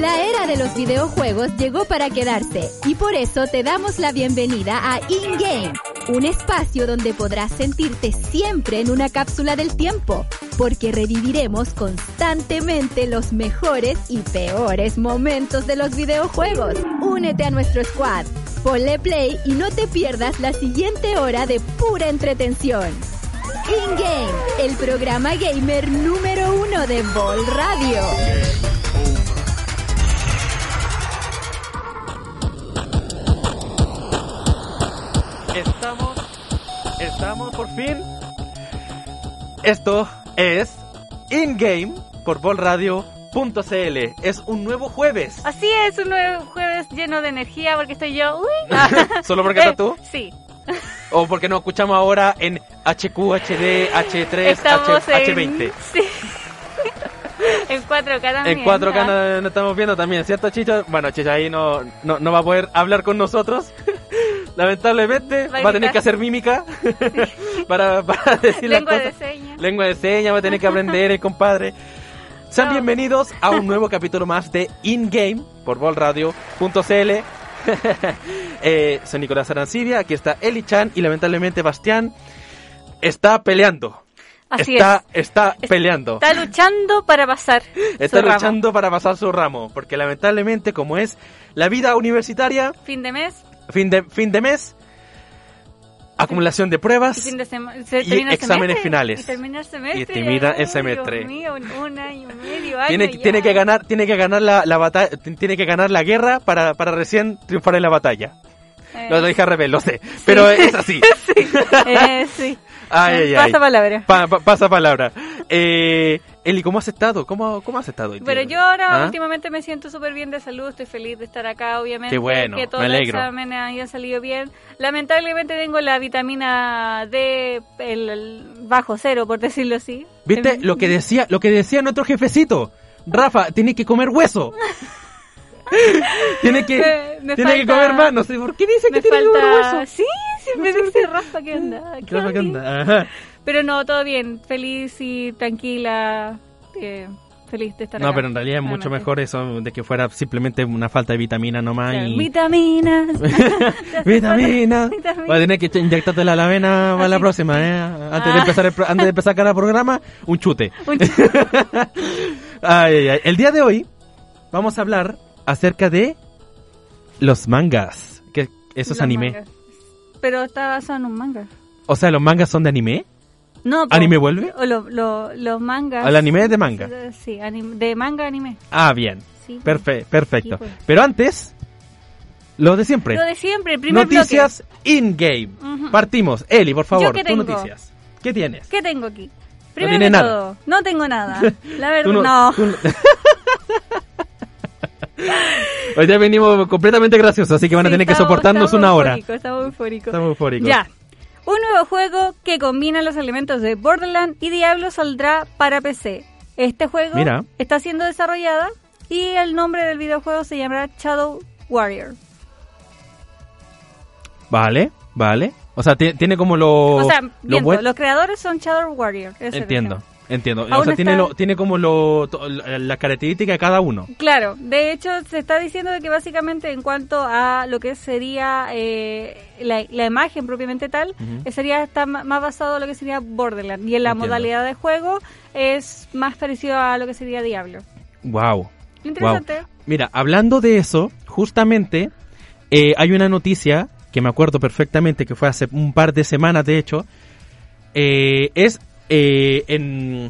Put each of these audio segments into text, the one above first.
La era de los videojuegos llegó para quedarse y por eso te damos la bienvenida a InGame, un espacio donde podrás sentirte siempre en una cápsula del tiempo, porque reviviremos constantemente los mejores y peores momentos de los videojuegos. Únete a nuestro squad, ponle play y no te pierdas la siguiente hora de pura entretención. InGame, el programa gamer número uno de Ball Radio. Estamos, estamos por fin. Esto es InGame por bolradio.cl. Es un nuevo jueves. Así es, un nuevo jueves lleno de energía porque estoy yo. Uy. ¿Solo porque estás tú? Sí. ¿O porque nos escuchamos ahora en HQ, HD, H3, Estamos H, en- H20? Sí. en 4K también. En 4K ¿no? nos, nos estamos viendo también, ¿cierto, Chicho? Bueno, Chicho ahí no, no, no va a poder hablar con nosotros. Lamentablemente, Va a va a tener que hacer mímica para, para decir Lengua las de señas. Lengua de señas, va a tener que aprender, el compadre. Sean No. bienvenidos a un nuevo capítulo más de In-Game por bolradio.cl. eh, soy Nicolás Arancibia, aquí está Eli Chan y lamentablemente Bastián está peleando. Así está, es. está peleando. Está luchando para pasar. Está su ramo. luchando para pasar su ramo, porque lamentablemente como es la vida universitaria, Fin de mes fin de, fin de mes, acumulación de y pruebas, fin de se Y el exámenes semestre, finales. Y termina el semestre. Y termina el semestre. Dios mío, un, un año y medio. año tiene, tiene que ganar, tiene que ganar la, la batalla, tiene que ganar la guerra para, para recién triunfar en la batalla. Eh, Lo dije al revés, lo sé, pero es así. eh, sí. Ay, ay, ay. Pasa palabra. Pa- pa- pasa palabra. Eh, Eli, ¿cómo has estado? ¿Cómo, cómo has estado? Pero yo ahora ¿Ah? últimamente me siento súper bien de salud, estoy feliz de estar acá, obviamente. Qué bueno, que todos me los alegro. exámenes hayan salido bien. Lamentablemente tengo la vitamina D el, el bajo cero, por decirlo así. ¿Viste Em, lo que decía, lo que decía nuestro jefecito? Rafa, tiene que comer hueso. tiene que, Me- me tiene que falta- comer más. No sé por qué dice Me que tiene que comer falta... hueso. Sí, siempre dice Rafa, ¿qué onda? ¿Qué Rafa, onda? Ajá. Pero no, todo bien, feliz y tranquila, eh, feliz de estar No, acá. pero en realidad es mucho mejor eso de que fuera simplemente una falta de vitamina nomás. Claro, y... Vitaminas. Vitamina. Vitamina. Va a tener que inyectártela a la vena para la Así. próxima, ¿eh? Antes de Ah. empezar el pro- antes de empezar cada programa, un chute. Un ch- Ay, ay, ay. El día de hoy vamos a hablar acerca de los mangas. Que eso es anime. mangas. Pero está basado en un manga. O sea, los mangas son de anime. No, po. ¿Anime vuelve? O lo- lo- los mangas. ¿El anime es de manga? Sí, anim- de manga anime. Ah, bien. Sí. Perfe- perfecto. Sí, pues. Pero antes, lo de siempre. Lo de siempre, el primer Noticias in-game. Ujú. Partimos. Eli, por favor, qué tus noticias. ¿Qué tienes? ¿Qué tengo aquí? Primero tiene de nada. todo, no tengo nada. La verdad, Tú no. tú Hoy día venimos completamente graciosos, así que van a Sí, tener que soportarnos una hora. Estamos eufóricos. Estamos eufóricos. Ya. Un nuevo juego que combina los elementos de Borderlands y Diablo saldrá para PC. Este juego Mira. está siendo desarrollada y el nombre del videojuego se llamará Shadow Warrior. Vale, vale. O sea, ti- tiene como lo... o sea, lo viendo, buen- los creadores son Shadow Warrior. el Entiendo. O sea, tiene, lo, tiene como lo, to- la característica de cada uno. Claro, de hecho se está diciendo de que básicamente en cuanto a lo que sería eh, la, la imagen propiamente tal, eh, sería está más basado en lo que sería Borderlands y en la Entiendo. modalidad de juego es más parecido a lo que sería Diablo. Wow. Interesante. Mira, hablando de eso, justamente eh, hay una noticia que me acuerdo perfectamente que fue hace un par de semanas, de hecho, eh, es eh, en,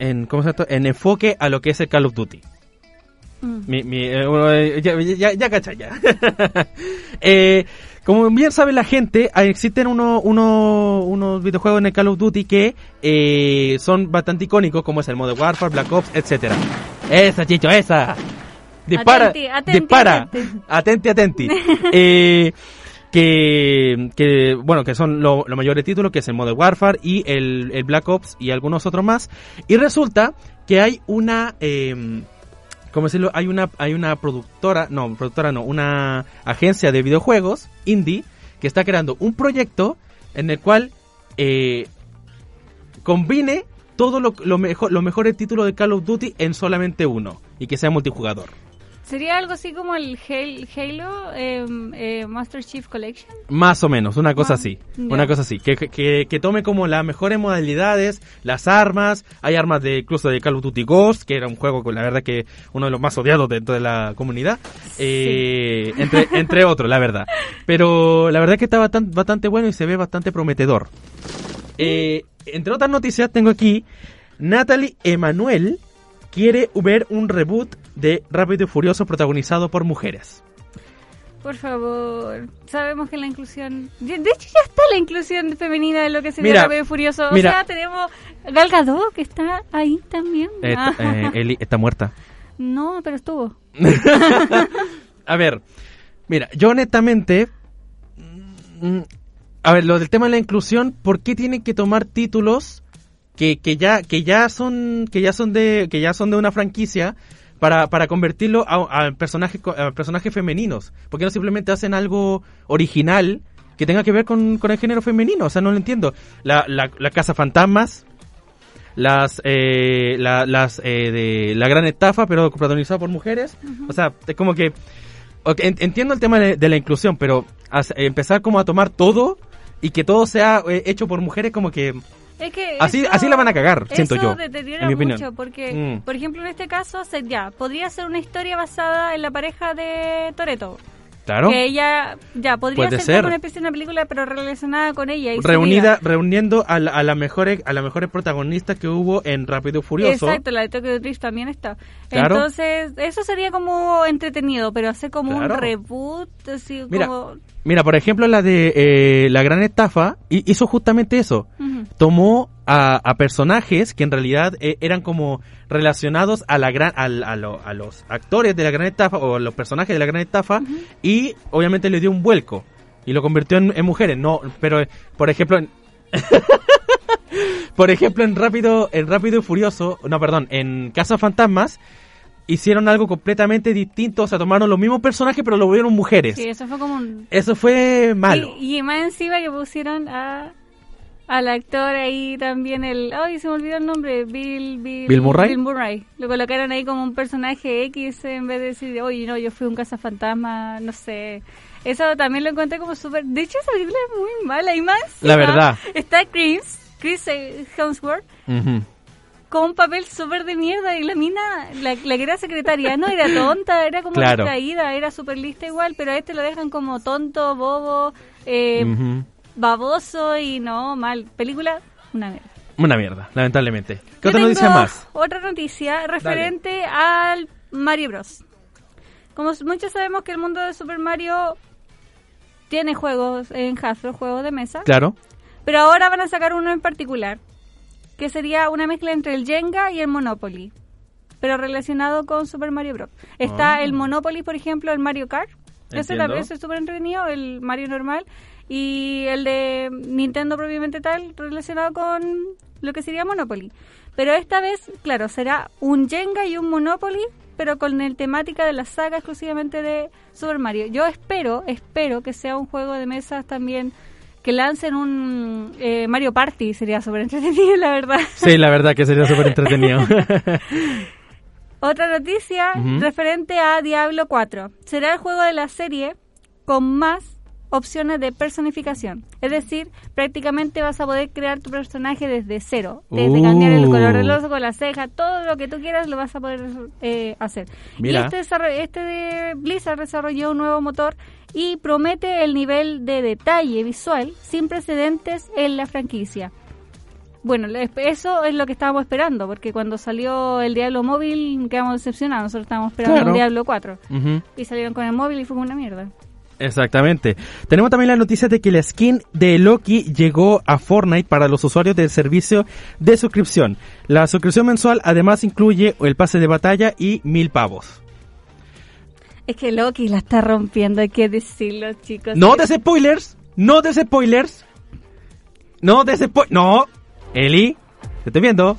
en ¿cómo se llama? En enfoque a lo que es el Call of Duty. Mm. Mi, mi, eh, eh, ya, ya, ya cacha ya. Eh, como bien sabe la gente, existen uno, uno- unos videojuegos en el Call of Duty que eh, son bastante icónicos, como es el Modern Warfare, Black Ops, etcétera. Esa, chicho, esa. Dispara, Atenti, atenti, dispara. atenti. Atenti, atenti. Eh, que, bueno, que son lo- los mayores títulos, que es el Modern Warfare y el, el Black Ops y algunos otros más. Y resulta que hay una, eh, ¿cómo decirlo? Hay una, hay una productora, no, productora no, una agencia de videojuegos indie que está creando un proyecto en el cual eh, combine todo lo, lo los mejores títulos de Call of Duty en solamente uno y que sea multijugador. Sería algo así como el Hal- Halo eh, eh, Master Chief Collection. Más o menos, una cosa Ah, así. Una cosa así. Que, que, que tome como las mejores modalidades, las armas. Hay armas de incluso de Call of Duty Ghost, que era un juego con la verdad que uno de los más odiados dentro de la comunidad. Eh, entre, entre otros, la verdad. Pero la verdad que está bastante, bastante bueno y se ve bastante prometedor. Eh, entre otras noticias tengo aquí, Natalie Emanuel quiere ver un reboot de Rápido y Furioso protagonizado por mujeres. Por favor, sabemos que la inclusión... De hecho ya está la inclusión femenina de lo que sería Mira, Rápido y Furioso. O mira. sea, tenemos Gal Gadot que está ahí también. Eh, Ah. eh, Eli está muerta. No, pero estuvo. A ver, mira, yo honestamente. mm, A ver, lo del tema de la inclusión, ¿por qué tienen que tomar títulos que, que ya, que ya son, que ya son de, que ya son de una franquicia para, para convertirlo a, a personajes, a personajes femeninos? ¿Por qué no simplemente hacen algo original que tenga que ver con, con el género femenino? O sea, no lo entiendo. La, la, la Casa Fantasmas, las eh, la, las eh, de la gran estafa pero protagonizada por mujeres o sea es como que entiendo el tema de, de la inclusión pero empezar como a tomar todo y que todo sea eh, hecho por mujeres como que Es que Así- eso- así la van a cagar, siento eso yo, deteriora en mi opinión. mucho porque, Mm. por ejemplo, en este caso, se, ya, podría ser una historia basada en la pareja de Toreto. Claro Que ella, ya, podría Puede ser, como una especie de una película, pero relacionada con ella. Y reunida reuniendo a, la- las mejores a las mejores protagonistas que hubo en Rápido y Furioso Exacto, la de Tokyo Drift también está. Claro. Entonces, eso sería como entretenido, pero hacer como Claro. un reboot, así Mira, como... mira por ejemplo la de eh, la gran estafa hi- hizo justamente eso Ujú. tomó a, a personajes que en realidad eh, eran como relacionados a la gran al- a, lo- a los actores de la gran estafa o a los personajes de la gran estafa y obviamente le dio un vuelco y lo convirtió en, en mujeres. No pero por ejemplo en por ejemplo en rápido en rápido y furioso no perdón en Casa Fantasmas hicieron algo completamente distinto o sea tomaron los mismos personajes pero lo volvieron mujeres. Sí, eso fue como un... eso fue malo. Y, y más encima que pusieron a al actor ahí también el ay se me olvidó el nombre Bill Bill, ¿Bill Murray? Bill Murray lo colocaron ahí como un personaje X en vez de decir oye no yo fui un cazafantasma no sé eso también lo encontré como súper de hecho esa película es muy mala y más La verdad. está Chris Chris eh, Hemsworth con un papel súper de mierda y la mina, la, la que era secretaria, no era tonta, era como Claro. distraída, era súper lista igual, pero a este lo dejan como tonto, bobo, eh. Baboso y no, mal. Película, una mierda. Una mierda, lamentablemente. ¿Qué Yo otra noticia más? Otra noticia referente al Mario Bros. Como muchos sabemos que el mundo de Super Mario tiene juegos en Hasbro, juegos de mesa, Claro. pero ahora van a sacar uno en particular, que sería una mezcla entre el Jenga y el Monopoly, pero relacionado con Super Mario Bros. Está Ah. el Monopoly, por ejemplo, el Mario Kart, ese también es súper entretenido, el Mario normal, y el de Nintendo propiamente tal, relacionado con lo que sería Monopoly. Pero esta vez, claro, será un Jenga y un Monopoly, pero con el temática de la saga exclusivamente de Super Mario. Yo espero, espero que sea un juego de mesas también que lancen un eh, Mario Party, sería súper entretenido, la verdad. Sí, la verdad que sería súper entretenido. Otra noticia referente a Diablo 4. Será el juego de la serie con más opciones de personificación. Es decir, prácticamente vas a poder crear tu personaje desde cero. Desde Uh. cambiar el color del ojo, la ceja, todo lo que tú quieras lo vas a poder eh, hacer. Mira. Y este, este de Blizzard desarrolló un nuevo motor y promete el nivel de detalle visual sin precedentes en la franquicia. Bueno, eso es lo que estábamos esperando, porque cuando salió el Diablo móvil quedamos decepcionados. Nosotros estábamos esperando Claro. un Diablo 4 Ujú. y salieron con el móvil y fue una mierda. Exactamente. Tenemos también la noticia de que la skin de Loki llegó a Fortnite para los usuarios del servicio de suscripción. La suscripción mensual además incluye el pase de batalla y mil pavos. Es que Loki la está rompiendo, hay que decirlo, chicos. No des spoilers, no des spoilers. No des spoilers. No, Eli, te estoy viendo.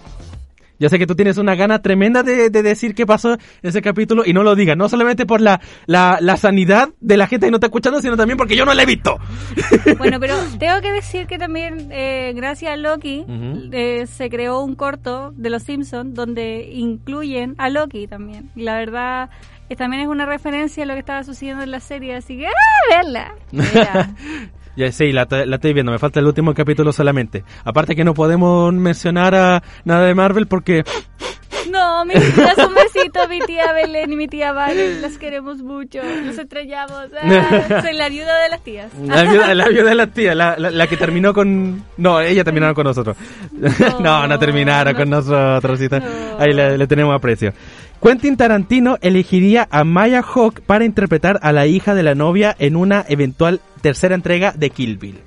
Ya sé que tú tienes una gana tremenda de, de decir qué pasó en ese capítulo y no lo digas. No solamente por la, la, la sanidad de la gente que no está escuchando, sino también porque yo no la he visto. Bueno, pero tengo que decir que también, eh, gracias a Loki, eh, se creó un corto de Los Simpsons donde incluyen a Loki también. Y la verdad, eh, también es una referencia a lo que estaba sucediendo en la serie, así que ¡ah, verla! Ya sí, la, la estoy viendo, me falta el último capítulo solamente. Aparte que no podemos mencionar a nada de Marvel porque No, mi tía, un besito, mi tía Belén y mi tía Valen, las queremos mucho, los estrellamos. Ah, soy la viuda de las tías. la viuda, la viuda de la tía, la, la, la que terminó con... No, ella terminaron con nosotros. No, no, terminaron no. con nosotros. No. Ahí le, le tenemos aprecio. Quentin Tarantino elegiría a Maya Hawke para interpretar a la hija de la novia en una eventual tercera entrega de Kill Bill.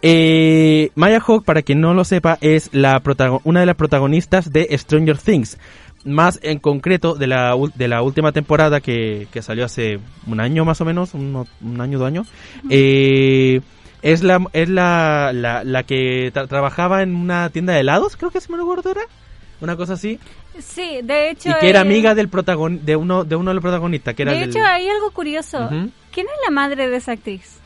Eh, Maya Hawke, para quien no lo sepa, es la una de las protagonistas de Stranger Things. Más en concreto de la, ul- de la última temporada que, que salió hace un año más o menos, un, un año, dos años. Eh, es la, es la, la, la que tra- trabajaba en una tienda de helados, creo que se me acuerdo era. Una cosa así. Sí, de hecho... Y que era eh, amiga del protagon de uno de uno de los protagonistas, que era De del- hecho, hay algo curioso. Ujú. ¿Quién es la madre de esa actriz?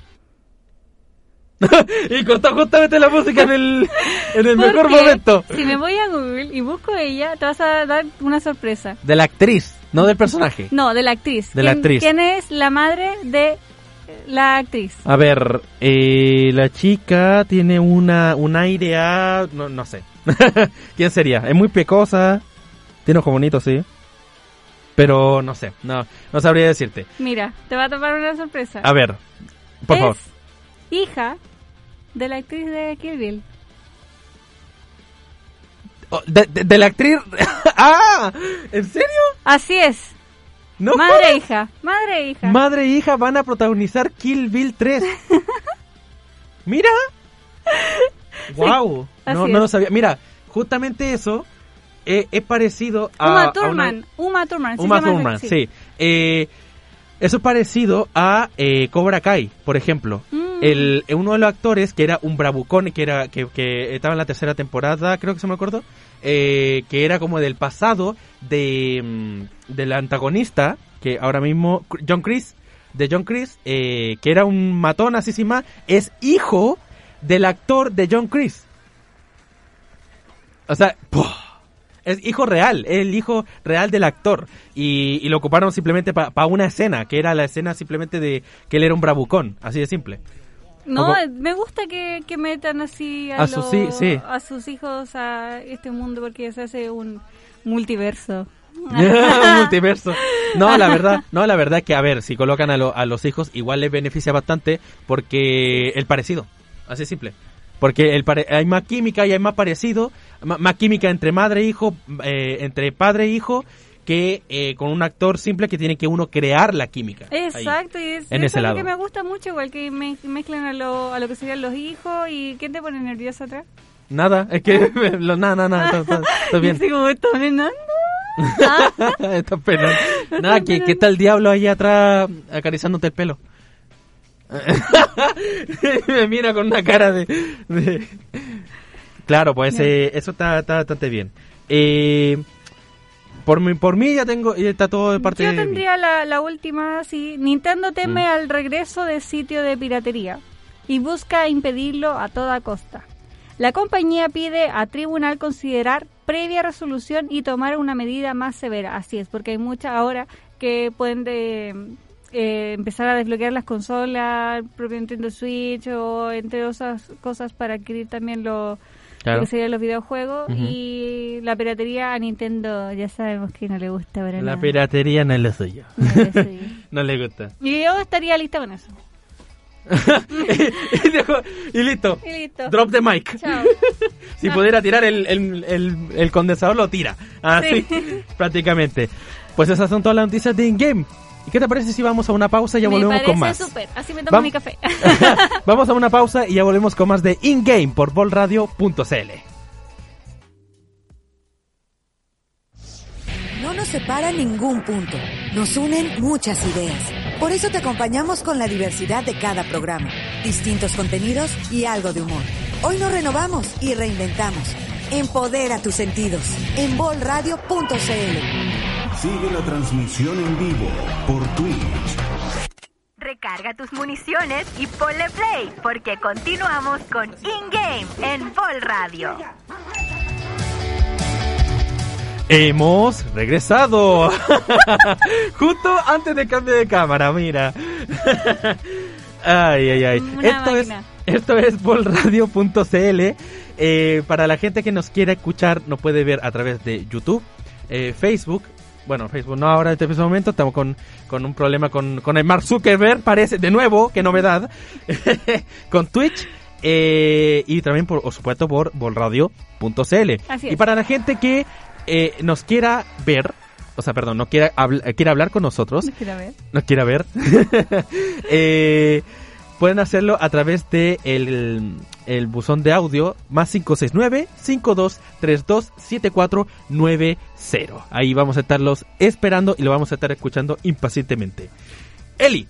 y cortó justamente la música en el, en el mejor momento. Si me voy a Google y busco ella, te vas a dar una sorpresa. De la actriz, no del personaje. No, de la actriz. De la ¿Quién- actriz. ¿Quién es la madre de eh, la actriz? A ver, eh, la chica tiene una un aire a... No, no sé. ¿Quién sería? Es muy pecosa. Tiene ojos bonitos, sí. Pero no sé. No, no sabría decirte. Mira, te va a tomar una sorpresa. A ver, por es favor. hija de la actriz de Kill Bill. Oh, de, de- de la actriz... ¡Ah! ¿En serio? Así es. No madre e hija. Madre e hija. Madre e hija van a protagonizar Kill Bill 3. Mira. wow. No, no lo sabía. Mira, justamente eso es parecido a... Uma a una- Thurman. Uma Thurman. sí Uma Thurman, sí. Eh, eso es parecido a eh, Cobra Kai, por ejemplo. Mm. El, uno de los actores que era un bravucón, que era que, que estaba en la tercera temporada, creo que se me acuerdo, eh, que era como del pasado de mm, del antagonista, que ahora mismo John Chris, de John Chris, eh, que era un matón así sin más, es hijo del actor de John Chris. O sea, ¡puf! Es hijo real, es el hijo real del actor. Y, y lo ocuparon simplemente para una escena, que era la escena simplemente de que él era un bravucón, así de simple. No, Como- me gusta que, que metan así a, A sus hi- los- sí. a sus hijos a este mundo porque se hace un multiverso. Multiverso. No, la verdad, no, la verdad es que, a ver, si colocan a, lo- a los hijos, igual les beneficia bastante porque el parecido, así de simple. Porque el pare- hay más química y hay más parecido, más, química entre madre e hijo, eh, entre padre e hijo, que eh, con un actor simple que tiene que uno crear la química. ahí. Exacto, y es, en ese lado. que me gusta mucho, igual que me, mezclan a lo, a lo que serían los hijos y ¿quién te pone nerviosa atrás? Nada, es que, lo- nada, nada, todo bien. Así como está menando. Está pelón. Nada, que, que está el diablo ahí atrás acariciándote el pelo. Me mira con una cara de... de- Claro, pues eh, eso está, está bastante bien. Eh, por, mi, por mí ya tengo, ya está todo de parte Yo de tendría la, la última, sí. Nintendo teme Mm. al regreso de sitio de piratería y busca impedirlo a toda costa. La compañía pide a tribunal considerar previa resolución y tomar una medida más severa. Así es, porque hay muchas ahora que pueden de, eh, empezar a desbloquear las consolas, el propio Nintendo Switch o entre otras cosas para adquirir también lo, Claro. lo que serían los videojuegos y la piratería a Nintendo ya sabemos que no le gusta para La nada. piratería no es lo suyo. No. No le gusta. Y yo estaría lista con eso. y, dejó- y listo. Y listo. Drop the mic. Chao. si pudiera tirar el, el, el, el condensador, lo tira. Así, Sí. prácticamente. Pues esas son todas las noticias de in-game. ¿Y qué te parece si vamos a una pausa y ya me volvemos con más? súper. Así me tomo Vam- mi café. vamos a una pausa y ya volvemos con más de InGame por bolradio.cl. No nos separa ningún punto. Nos unen muchas ideas. Por eso te acompañamos con la diversidad de cada programa, distintos contenidos y algo de humor. Hoy nos renovamos y reinventamos. Empodera tus sentidos en bolradio.cl. Sigue la transmisión en vivo por Twitch. Recarga tus municiones y ponle play, porque continuamos con In-Game en Vol Radio. Hemos regresado. Justo antes de cambio de cámara, mira. ay, ay, ay. Una esto es esto es bolradio.cl. Eh, para la gente que nos quiera escuchar, nos puede ver a través de YouTube, eh, Facebook. Bueno, Facebook no ahora en este momento, estamos con, con un problema con, con el Mark Zuckerberg, parece, de nuevo, qué novedad. con Twitch. eh, y también, por, por supuesto, por bolradio.cl. Y para la gente que eh, nos quiera ver, o sea, perdón, no quiera, habl- quiera hablar con nosotros, Quiero ver. nos quiera ver, eh, pueden hacerlo a través de el, el buzón de audio más 569-5232-7490. Ahí vamos a estarlos esperando y lo vamos a estar escuchando impacientemente. Eli,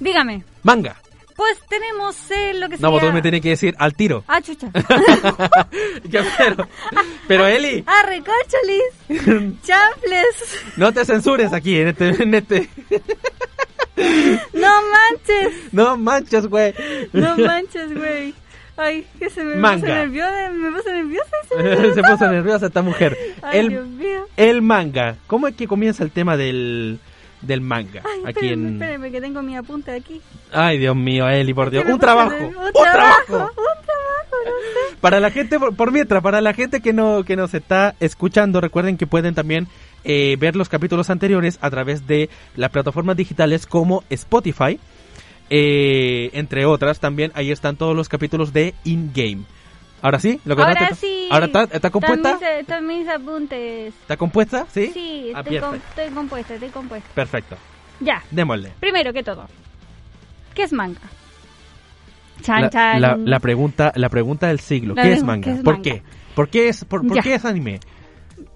Dígame. manga. Pues tenemos eh, lo que No, sería... vos me tiene que decir al tiro. Ah, chucha. Pero, pero Eli, ah, recorcholis. Chafles. no te censures aquí en este, en este. No manches. No manches, güey. No manches, güey. Ay, que se me Manga. puse nerviosa. Me puse nerviosa. ese- Se puso nerviosa esta mujer. Ay, Dios El, mío. el manga. ¿Cómo es que comienza el tema del, del manga? Ay, Aquí espérenme, en... espérenme, que tengo mi apunte aquí. Ay, Dios mío, Eli, por Dios. Me Un trabajo. Un Un trabajo. trabajo. Un trabajo, no sé. Para la gente, por, por mientras, para la gente que no que nos está escuchando, recuerden que pueden también eh, ver los capítulos anteriores a través de las plataformas digitales como Spotify, eh, entre otras. También ahí están todos los capítulos de In Game. Ahora sí, lo que Ahora te- sí. Ahora está, está compuesta. Están mis, están mis apuntes. ¿Está compuesta? Sí. Sí, Ah, estoy, com- perfecto. estoy compuesta, estoy compuesta. Perfecto. Ya, Démosle. primero que todo. ¿Qué es manga? Chan, La, chan. la- la pregunta, la pregunta del siglo. ¿Qué es manga? ¿qué es ¿Por manga? qué? ¿Por qué es, por, por qué es anime?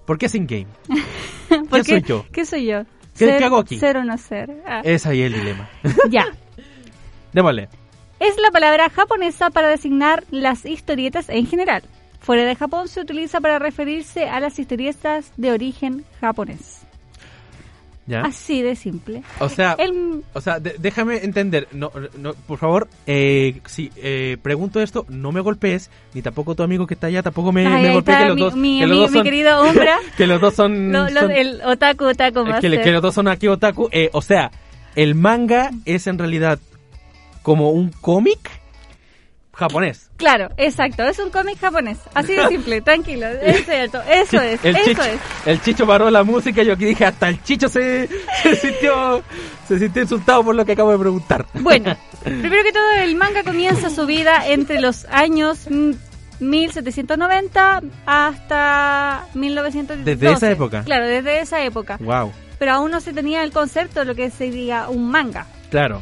¿Por qué es in-game? ¿Por ¿Quién soy yo? ¿Qué soy yo? ¿Qué- Ser- qué hago aquí? Ser o no ser. Ah, Es ahí el dilema. Ya. Démosle. Es la palabra japonesa para designar las historietas en general. Fuera de Japón se utiliza para referirse a las historietas de origen japonés. ¿Ya? Así de simple. O sea, El, o sea de- déjame entender. No, no, por favor, eh, si eh, pregunto esto, no me golpees, ni tampoco tu amigo que está allá, tampoco me, Ay, me golpee que los mi- dos. mi- que los mi- dos mi son- querido Umbra. que los dos son. el otaku, otaku eh, que, que los dos son aquí otaku. Eh, o sea, el manga es en realidad como un cómic japonés. Claro, exacto. Es un cómic japonés. Así de simple, tranquilo. Es cierto. Eso es. el eso chicho, es. el chicho paró la música y yo aquí dije hasta el chicho se, se sintió se sintió insultado por lo que acabo de preguntar. Bueno, primero que todo, el manga comienza su vida entre los años mm, 1790 hasta 1912. ¿Desde esa época? Claro, desde esa época. Wow, Pero aún no se tenía el concepto de lo que sería un manga. claro.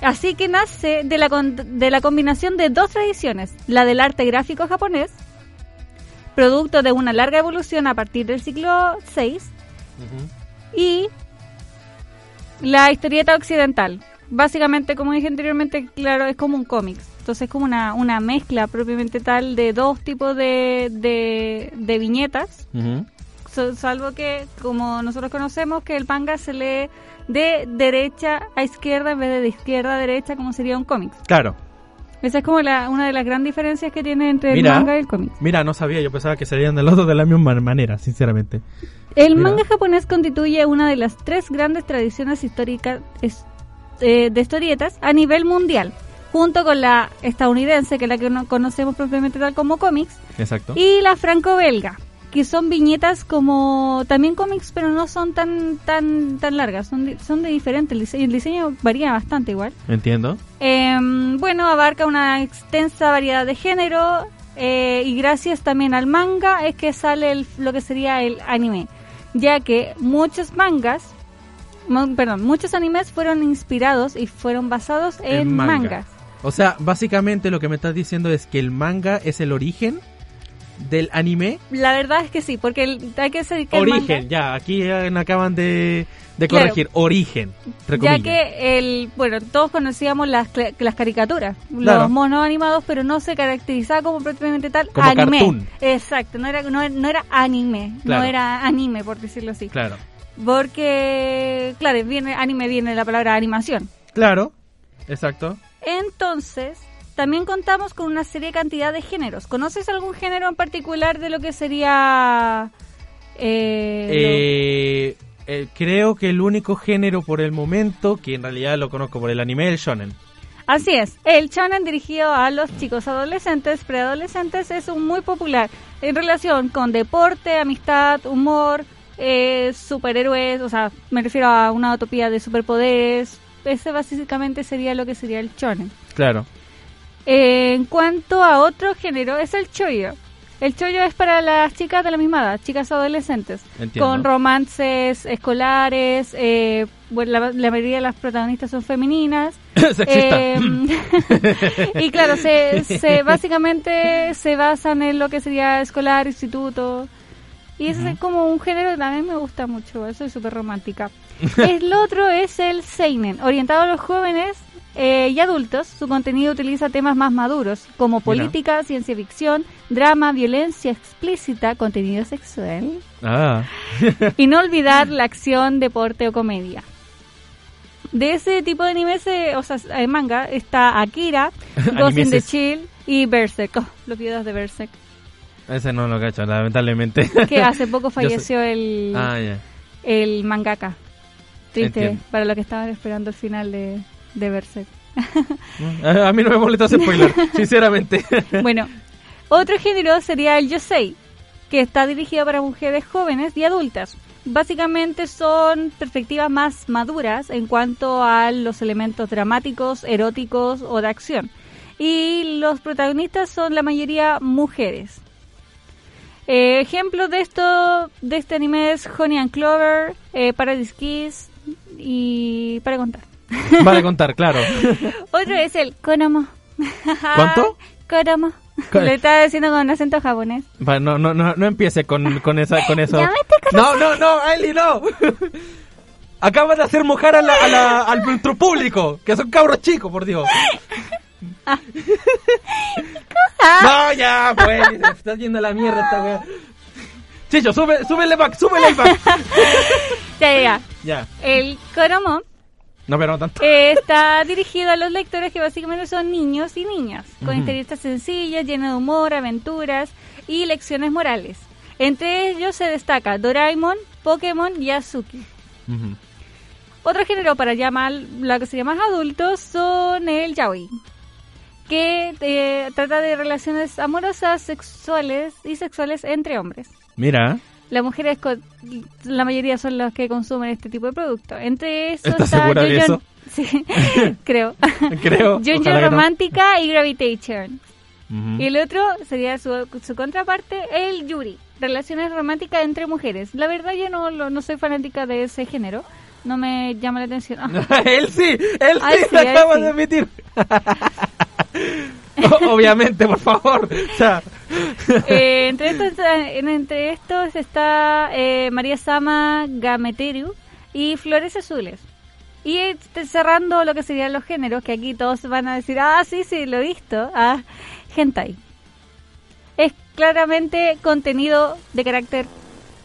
Así que nace de la, con- de la combinación de dos tradiciones, la del arte gráfico japonés, producto de una larga evolución a partir del siglo VI, y la historieta occidental. Básicamente, como dije anteriormente, claro, es como un cómic. Entonces es como una, una mezcla propiamente tal de dos tipos de, de, de viñetas, salvo que, como nosotros conocemos, que el manga se lee de derecha a izquierda en vez de de izquierda a derecha, como sería un cómic. Claro. Esa es como la, una de las grandes diferencias que tiene entre Mira. el manga y el cómic. Mira, no sabía, yo pensaba que serían de los dos de la misma manera, sinceramente. El Mira. manga japonés constituye una de las tres grandes tradiciones históricas eh, de historietas a nivel mundial, junto con la estadounidense, que es la que no conocemos propiamente tal como cómics, Exacto. y la franco-belga, que son viñetas como también cómics, pero no son tan tan tan largas, son de, son de diferente el diseño, el diseño varía bastante igual. Entiendo. Em, bueno, abarca una extensa variedad de género eh, y gracias también al manga es que sale el- lo que sería el anime, ya que muchos mangas perdón, muchos animes fueron inspirados y fueron basados en, En manga. mangas. O sea, básicamente lo que me estás diciendo es que el manga es el origen del anime. La verdad es que sí, porque el- hay que decir que el Origen, manga- ya, aquí acaban de, de Claro. corregir. Origen, ya que el bueno todos conocíamos las, las caricaturas Claro. los monos animados pero no se caracterizaba como propiamente tal Como anime cartoon. exacto no era no, no era anime Claro. no era anime por decirlo así Claro. porque claro viene anime viene de la palabra animación Claro, exacto. entonces también contamos con una serie cantidad de géneros conoces algún género en particular de lo que sería eh, Eh, eh, creo que el único género por el momento, que en realidad lo conozco por el anime, es el shonen. Así es, el shonen dirigido a los chicos adolescentes, preadolescentes, es un muy popular en relación con deporte, amistad, humor, eh, superhéroes, o sea, me refiero a una utopía de superpoderes. Ese básicamente sería lo que sería el shonen. Claro. Eh, en cuanto a otro género, es el choyo. El choyo es para las chicas de la misma edad, chicas adolescentes, Entiendo. con romances escolares. eh, bueno, la, la mayoría de las protagonistas son femeninas. Eh, y claro, se, se básicamente se basan en lo que sería escolar, instituto. Y ese es como un género que también me gusta mucho, soy súper romántica. el otro es el Seinen, orientado a los jóvenes eh, y adultos. Su contenido utiliza temas más maduros, como Mira. política, ciencia ficción, drama, violencia explícita, contenido sexual. Ah. y no olvidar la acción, deporte o comedia. De ese tipo de anime, se- o sea, eh, manga, está Akira, Ghost in the. Chill y Berserk. Oh, los videos de Berserk. Ese no lo cacho, lamentablemente. Que hace poco falleció el, Ah, ya. el mangaka. Triste Entiendo. para los que estaban esperando el final de, de Berserk. A a mí no me molesta ese spoiler, sinceramente. Bueno, otro género sería el Yosei, que está dirigido para mujeres jóvenes y adultas. Básicamente son perspectivas más maduras en cuanto a los elementos dramáticos, eróticos o de acción. Y los protagonistas son la mayoría mujeres. Eh, ejemplos de esto, de este anime es Honey and Clover, eh, Paradise Kiss y para contar. Vale contar, claro. Otro es el Konomo. ¿Cuánto? Konomo. Lo estaba diciendo con acento japonés. Va, No, no, no, no empiece con, con, esa, con eso. No, no, no, Eli, no. Acabas de hacer mojar a la, a la- al nuestro público, que son cabros chicos, por Dios. No, ya, pues, se está yendo a la mierda esta weá. Chicho, sube, súbele back, súbele back. Ya, ya, ya. Ya, El Konomo no, pero no tanto. eh, está dirigido a los lectores que básicamente son niños y niñas, con Ujú. historietas sencillas, llenas de humor, aventuras y lecciones morales. Entre ellos se destaca Doraemon, Pokémon y Azuki. Otro género para llamar lo que se llama adultos son el yaoi, que eh, trata de relaciones amorosas, sexuales y sexuales entre hombres. Mira, Las mujeres, la mayoría son las que consumen este tipo de producto. Entre eso ¿Estás está de eso? Sí, creo. creo. No. Romántica y Gravitation. Y el otro sería su, su contraparte, el Yuri. Relaciones románticas entre mujeres. La verdad yo no, lo- no soy fanática de ese género. No me llama la atención. Ah, él sí, él Ay, sí, sí, lo sí. de admitir. Obviamente, por favor. O sea, Eh, entre, estos, en- entre estos está eh, María Sama Gameteru y Flores Azules. Y este, cerrando lo que serían los géneros, que aquí todos van a decir, ah, sí, sí, lo he visto, ah, hentai. Es claramente contenido de carácter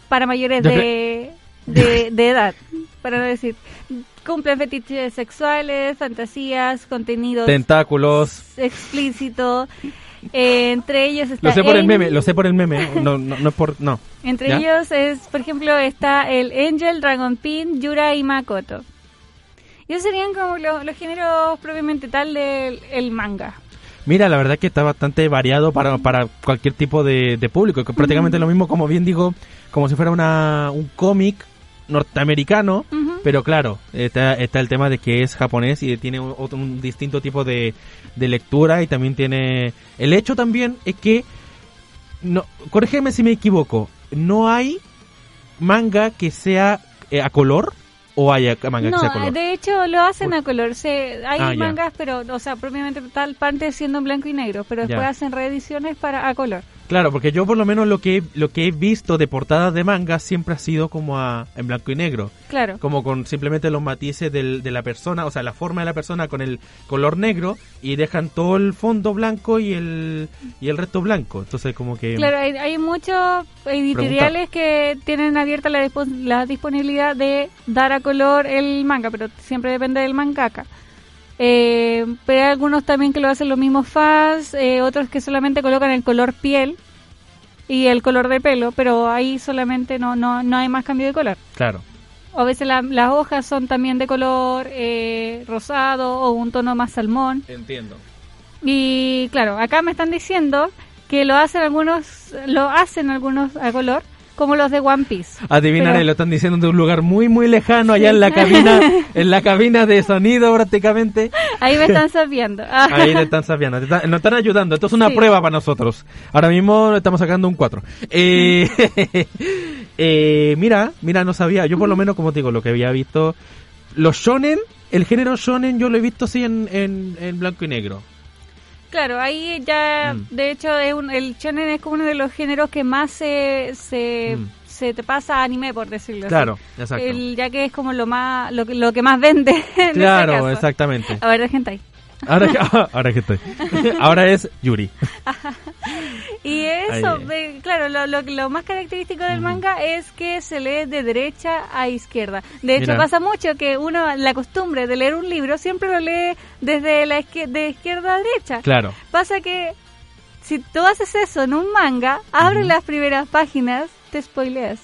para mayores Yo de, de, de edad, para no decir, cumplen fetiches sexuales, fantasías, contenido tentáculos. explícito. Eh, entre ellos está Lo sé por el meme, lo sé por el meme. No, no, no es por. No. Entre ¿Ya? ellos es, por ejemplo, está el Angel, Dragon Pin, Yura y Makoto. Y esos serían como lo- los géneros propiamente tal del el manga. Mira, la verdad que está bastante variado para, para cualquier tipo de, de público. Que prácticamente lo mismo, como bien digo, como si fuera una, un cómic norteamericano. Ujú. Pero claro, está, está el tema de que es japonés y tiene un, otro- un distinto tipo de, de lectura y también tiene... El hecho también es que, no, corrígeme si me equivoco, no hay manga que sea eh, a color. o hay manga que sea No, color. de hecho lo hacen a color. Se, hay Ah, mangas, pero, o sea, propiamente tal parte siendo en blanco y negro, pero después hacen reediciones para a color. Claro, porque yo por lo menos lo que he- lo que he visto de portadas de manga siempre ha sido como a, en blanco y negro, Claro. como con simplemente los matices del- de la persona, o sea, la forma de la persona con el color negro y dejan todo el fondo blanco y el y el resto blanco. Entonces como que Claro, hay, hay muchos editoriales que tienen abierta la, la disponibilidad de dar a color el manga, pero siempre depende del mangaka. Eh, pero hay algunos también que lo hacen los mismos fans, eh, otros que solamente colocan el color piel y el color de pelo, pero ahí solamente no, no, no hay más cambio de color. claro. O a veces la- las hojas son también de color eh, rosado o un tono más salmón. Entiendo. Y claro, acá me están diciendo que lo hacen algunos, lo hacen algunos a color, como los de One Piece. Adivinaré, Pero- lo están diciendo de un lugar muy muy lejano allá en la cabina, en la cabina de sonido prácticamente. Ahí me están sabiendo. Ah. Ahí te están sabiendo, nos están ayudando. Esto es una Sí. prueba para nosotros. Ahora mismo estamos sacando un 4. Eh, eh, mira, mira, no sabía. Yo por lo menos, como te digo, lo que había visto, los shonen, el género shonen yo lo he visto así en, en, en blanco y negro. Claro, ahí ya, Mm. de hecho, es un- el shonen es como uno de los géneros que más se, se, Mm. se te pasa a anime, por decirlo Claro, así. exacto. El- ya que es como lo más lo que, lo que más vende. en este Claro, caso. exactamente. A ver, gente ahí. Ahora, ahora. Ahora es Yuri. Y eso, Ahí. claro, lo, lo, lo más característico del manga es que se lee de derecha a izquierda. De hecho, Mira. pasa mucho que uno, la costumbre de leer un libro, siempre lo lee desde la izquier- de izquierda a derecha. Claro. Pasa que si tú haces eso en un manga, abre Ujú. las primeras páginas, te spoileas.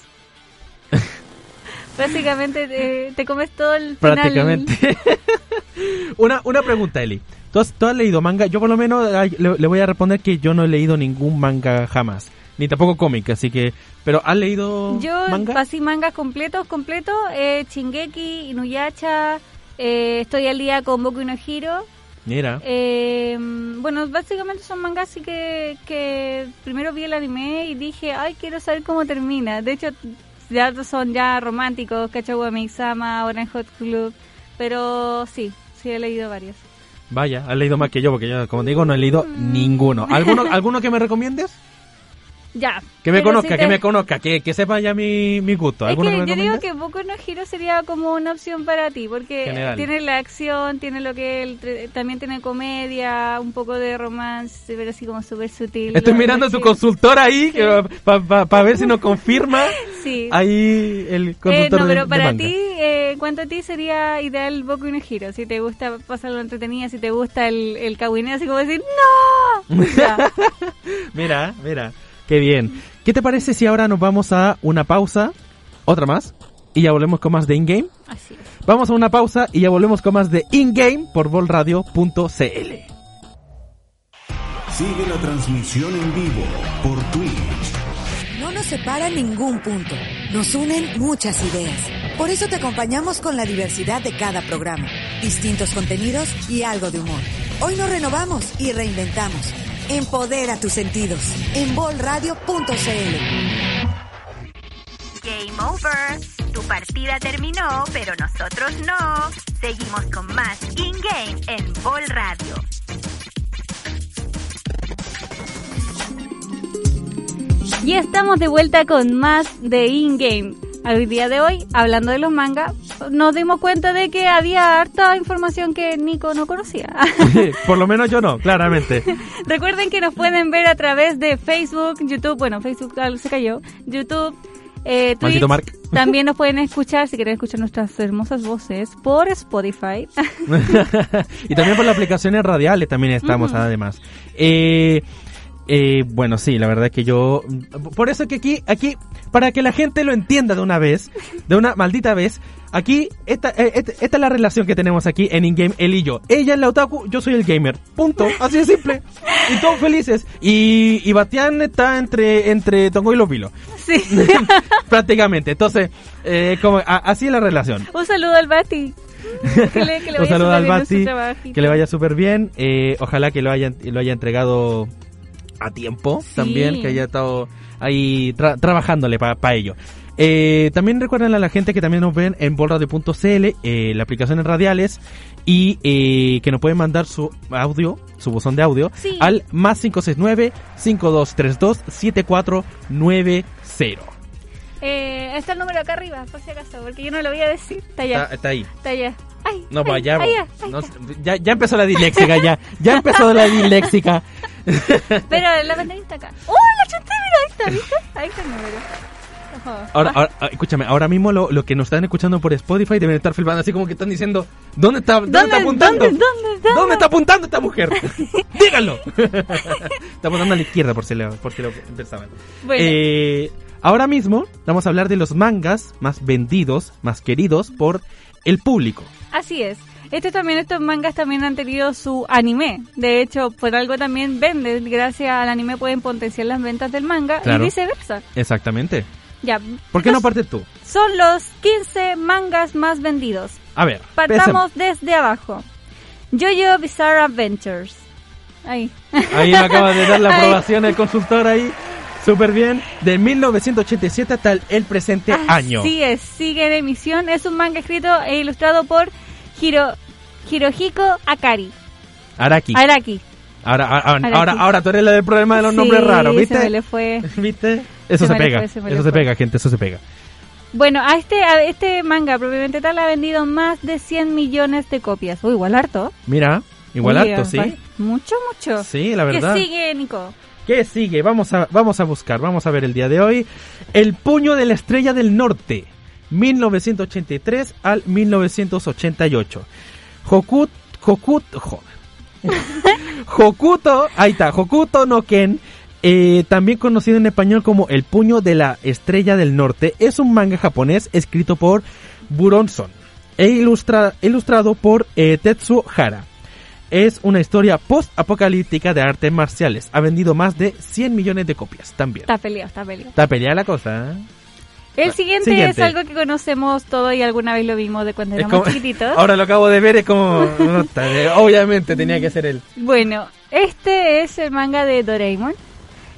Básicamente te, te comes todo el final. Prácticamente. una, una pregunta, Eli. ¿Tú has, tú has leído manga? Yo por lo menos le, le voy a responder que yo no he leído ningún manga jamás. Ni tampoco cómic, así que... ¿Pero has leído Yo manga? así mangas completos, completos, eh, Shingeki, Inuyasha, eh, estoy al día con Boku no Hero. Mira. Eh, bueno, básicamente son mangas así que, que primero vi el anime y dije, ay, quiero saber cómo termina. De hecho, ya son ya románticos, Kachawa Mixama, Orange Hot Club, pero sí, sí he leído varios. Vaya, has leído más que yo, porque yo, como te digo, no he leído Mm. ninguno. ¿Alguno, ¿Alguno que me recomiendes? Ya. Que me conozca, si que me conozca, que, que sepa ya mi, mi gusto. Es ¿Alguno que que yo digo que Boku no Hero sería como una opción para ti, porque General. tiene la acción, tiene lo que el también tiene comedia, un poco de romance, pero así como súper sutil. Estoy mirando a chido. consultor ahí, para ver si nos confirma Sí. ahí el Eh, consultor no, de- pero de para manga. ti, en cuanto a ti sería ideal Boku no Hero, si te gusta pasarlo entretenida, si te gusta el, el así como decir ¡No! Mira, mira, qué bien. ¿Qué te parece si ahora nos vamos a una pausa, otra más, y ya volvemos con más de InGame? Así es. Vamos a una pausa y ya volvemos con más de InGame por volradio.cl. Sigue la transmisión en vivo por Twitch. No nos separa ningún punto. Nos unen muchas ideas. Por eso te acompañamos con la diversidad de cada programa, distintos contenidos y algo de humor. Hoy nos renovamos y reinventamos. Empodera tus sentidos en bolradio.cl. Game over. Tu partida terminó, pero nosotros no. Seguimos con más in-game en Ball Radio. Y estamos de vuelta con más de In-Game. Al día de hoy, hablando de los mangas, nos dimos cuenta de que había harta información que Nico no conocía. por lo menos yo no, claramente. Recuerden que nos pueden ver a través de Facebook, YouTube, bueno, Facebook ah, se cayó, YouTube, eh, Twitch. También nos pueden escuchar, si quieren escuchar nuestras hermosas voces, por Spotify. y también por las aplicaciones radiales también estamos además. Eh, eh, bueno, sí, la verdad es que yo... Por eso que aquí, aquí, para que la gente lo entienda de una vez, de una maldita vez, aquí, esta, eh, esta, esta es la relación que tenemos aquí en InGame, él y yo. Ella es la otaku, yo soy el gamer. Punto. Así de simple. Y todos felices. Y, y Bastián está entre, entre Tongo y los Vilos. sí. Prácticamente. Entonces, eh, como, a- así es la relación. Un saludo al Bati. Que le, que le Un vaya saludo súper al trabajito. que le vaya súper bien. eh, ojalá que lo haya, lo haya entregado a tiempo Sí. también, que haya estado ahí tra- trabajándole para ello. Eh, también recuerden a la gente que también nos ven en bolradio.cl, eh, la aplicación en radiales, y eh, que nos pueden mandar su audio, su buzón de audio, Sí. al más 569-5232-7490. Eh, está el número acá arriba, por si acaso, porque yo no lo voy a decir. Está allá, Está, está ahí. está allá. Ay, No, ay, pues allá. allá. No, allá. ya, ya empezó la disléxica, ya. Ya empezó la disléxica. Pero la pantalla está acá. ¡Oh, la chuté! Mira, ahí está, ¿viste? Ahí está el número. Ahora, ahora, ah, escúchame, ahora mismo lo, lo que nos están escuchando por Spotify deben estar filmando así como que están diciendo, ¿dónde está, dónde, está apuntando? ¿Dónde, dónde, dónde? ¿Dónde está apuntando esta mujer? Díganlo. está apuntando a la izquierda por si lo, por si lo pensaban. Bueno. Eh, ahora mismo vamos a hablar de los mangas más vendidos, más queridos por el público. Así es. Estos también, estos mangas también han tenido su anime. De hecho, por algo también venden. Gracias al anime pueden potenciar las ventas del manga Claro. y viceversa. Exactamente. Ya. ¿Por qué no partes tú? Son los 15 mangas más vendidos. A ver. Partamos desde abajo. Jojo Bizarre Adventures. Ahí. Ahí me acaba de dar la aprobación el consultor ahí. Súper bien. De 1987 hasta el presente año. Así es, sigue en emisión. Es un manga escrito e ilustrado por Hiro, Hirohiko Akari. Araki. Araki. Ahora, ahora, ahora, ahora tú eres la del problema de los Sí, nombres raros, se ¿viste? me le fue. ¿Viste? Eso Se se, pega. fue, se eso se pega, gente, eso se pega. Bueno, a este, a este manga propiamente tal ha vendido más de 100 millones de copias. Uy, igual harto. Mira, igual Uy, harto, ¿sí? Mucho, mucho. Sí, la verdad. ¿Qué sigue, Nico? ¿Qué sigue? Vamos a, vamos a buscar, vamos a ver el día de hoy. El puño de la estrella del norte, 1983 al 1988. Hokut, Hokut, Hokuto, ahí está, Hokuto no Ken, eh, también conocido en español como El puño de la estrella del norte, es un manga japonés escrito por Buronson e ilustra- ilustrado por eh, Tetsuo Hara. Es una historia post-apocalíptica de artes marciales. Ha vendido más de 100 millones de copias también. Está peleado, está peleado. Está peleada la cosa. ¿eh? El siguiente, Siguiente. es algo que conocemos todo y alguna vez lo vimos de cuando éramos como- chiquititos. Ahora lo acabo de ver, es como... obviamente tenía que ser él. Bueno, este es el manga de Doraemon,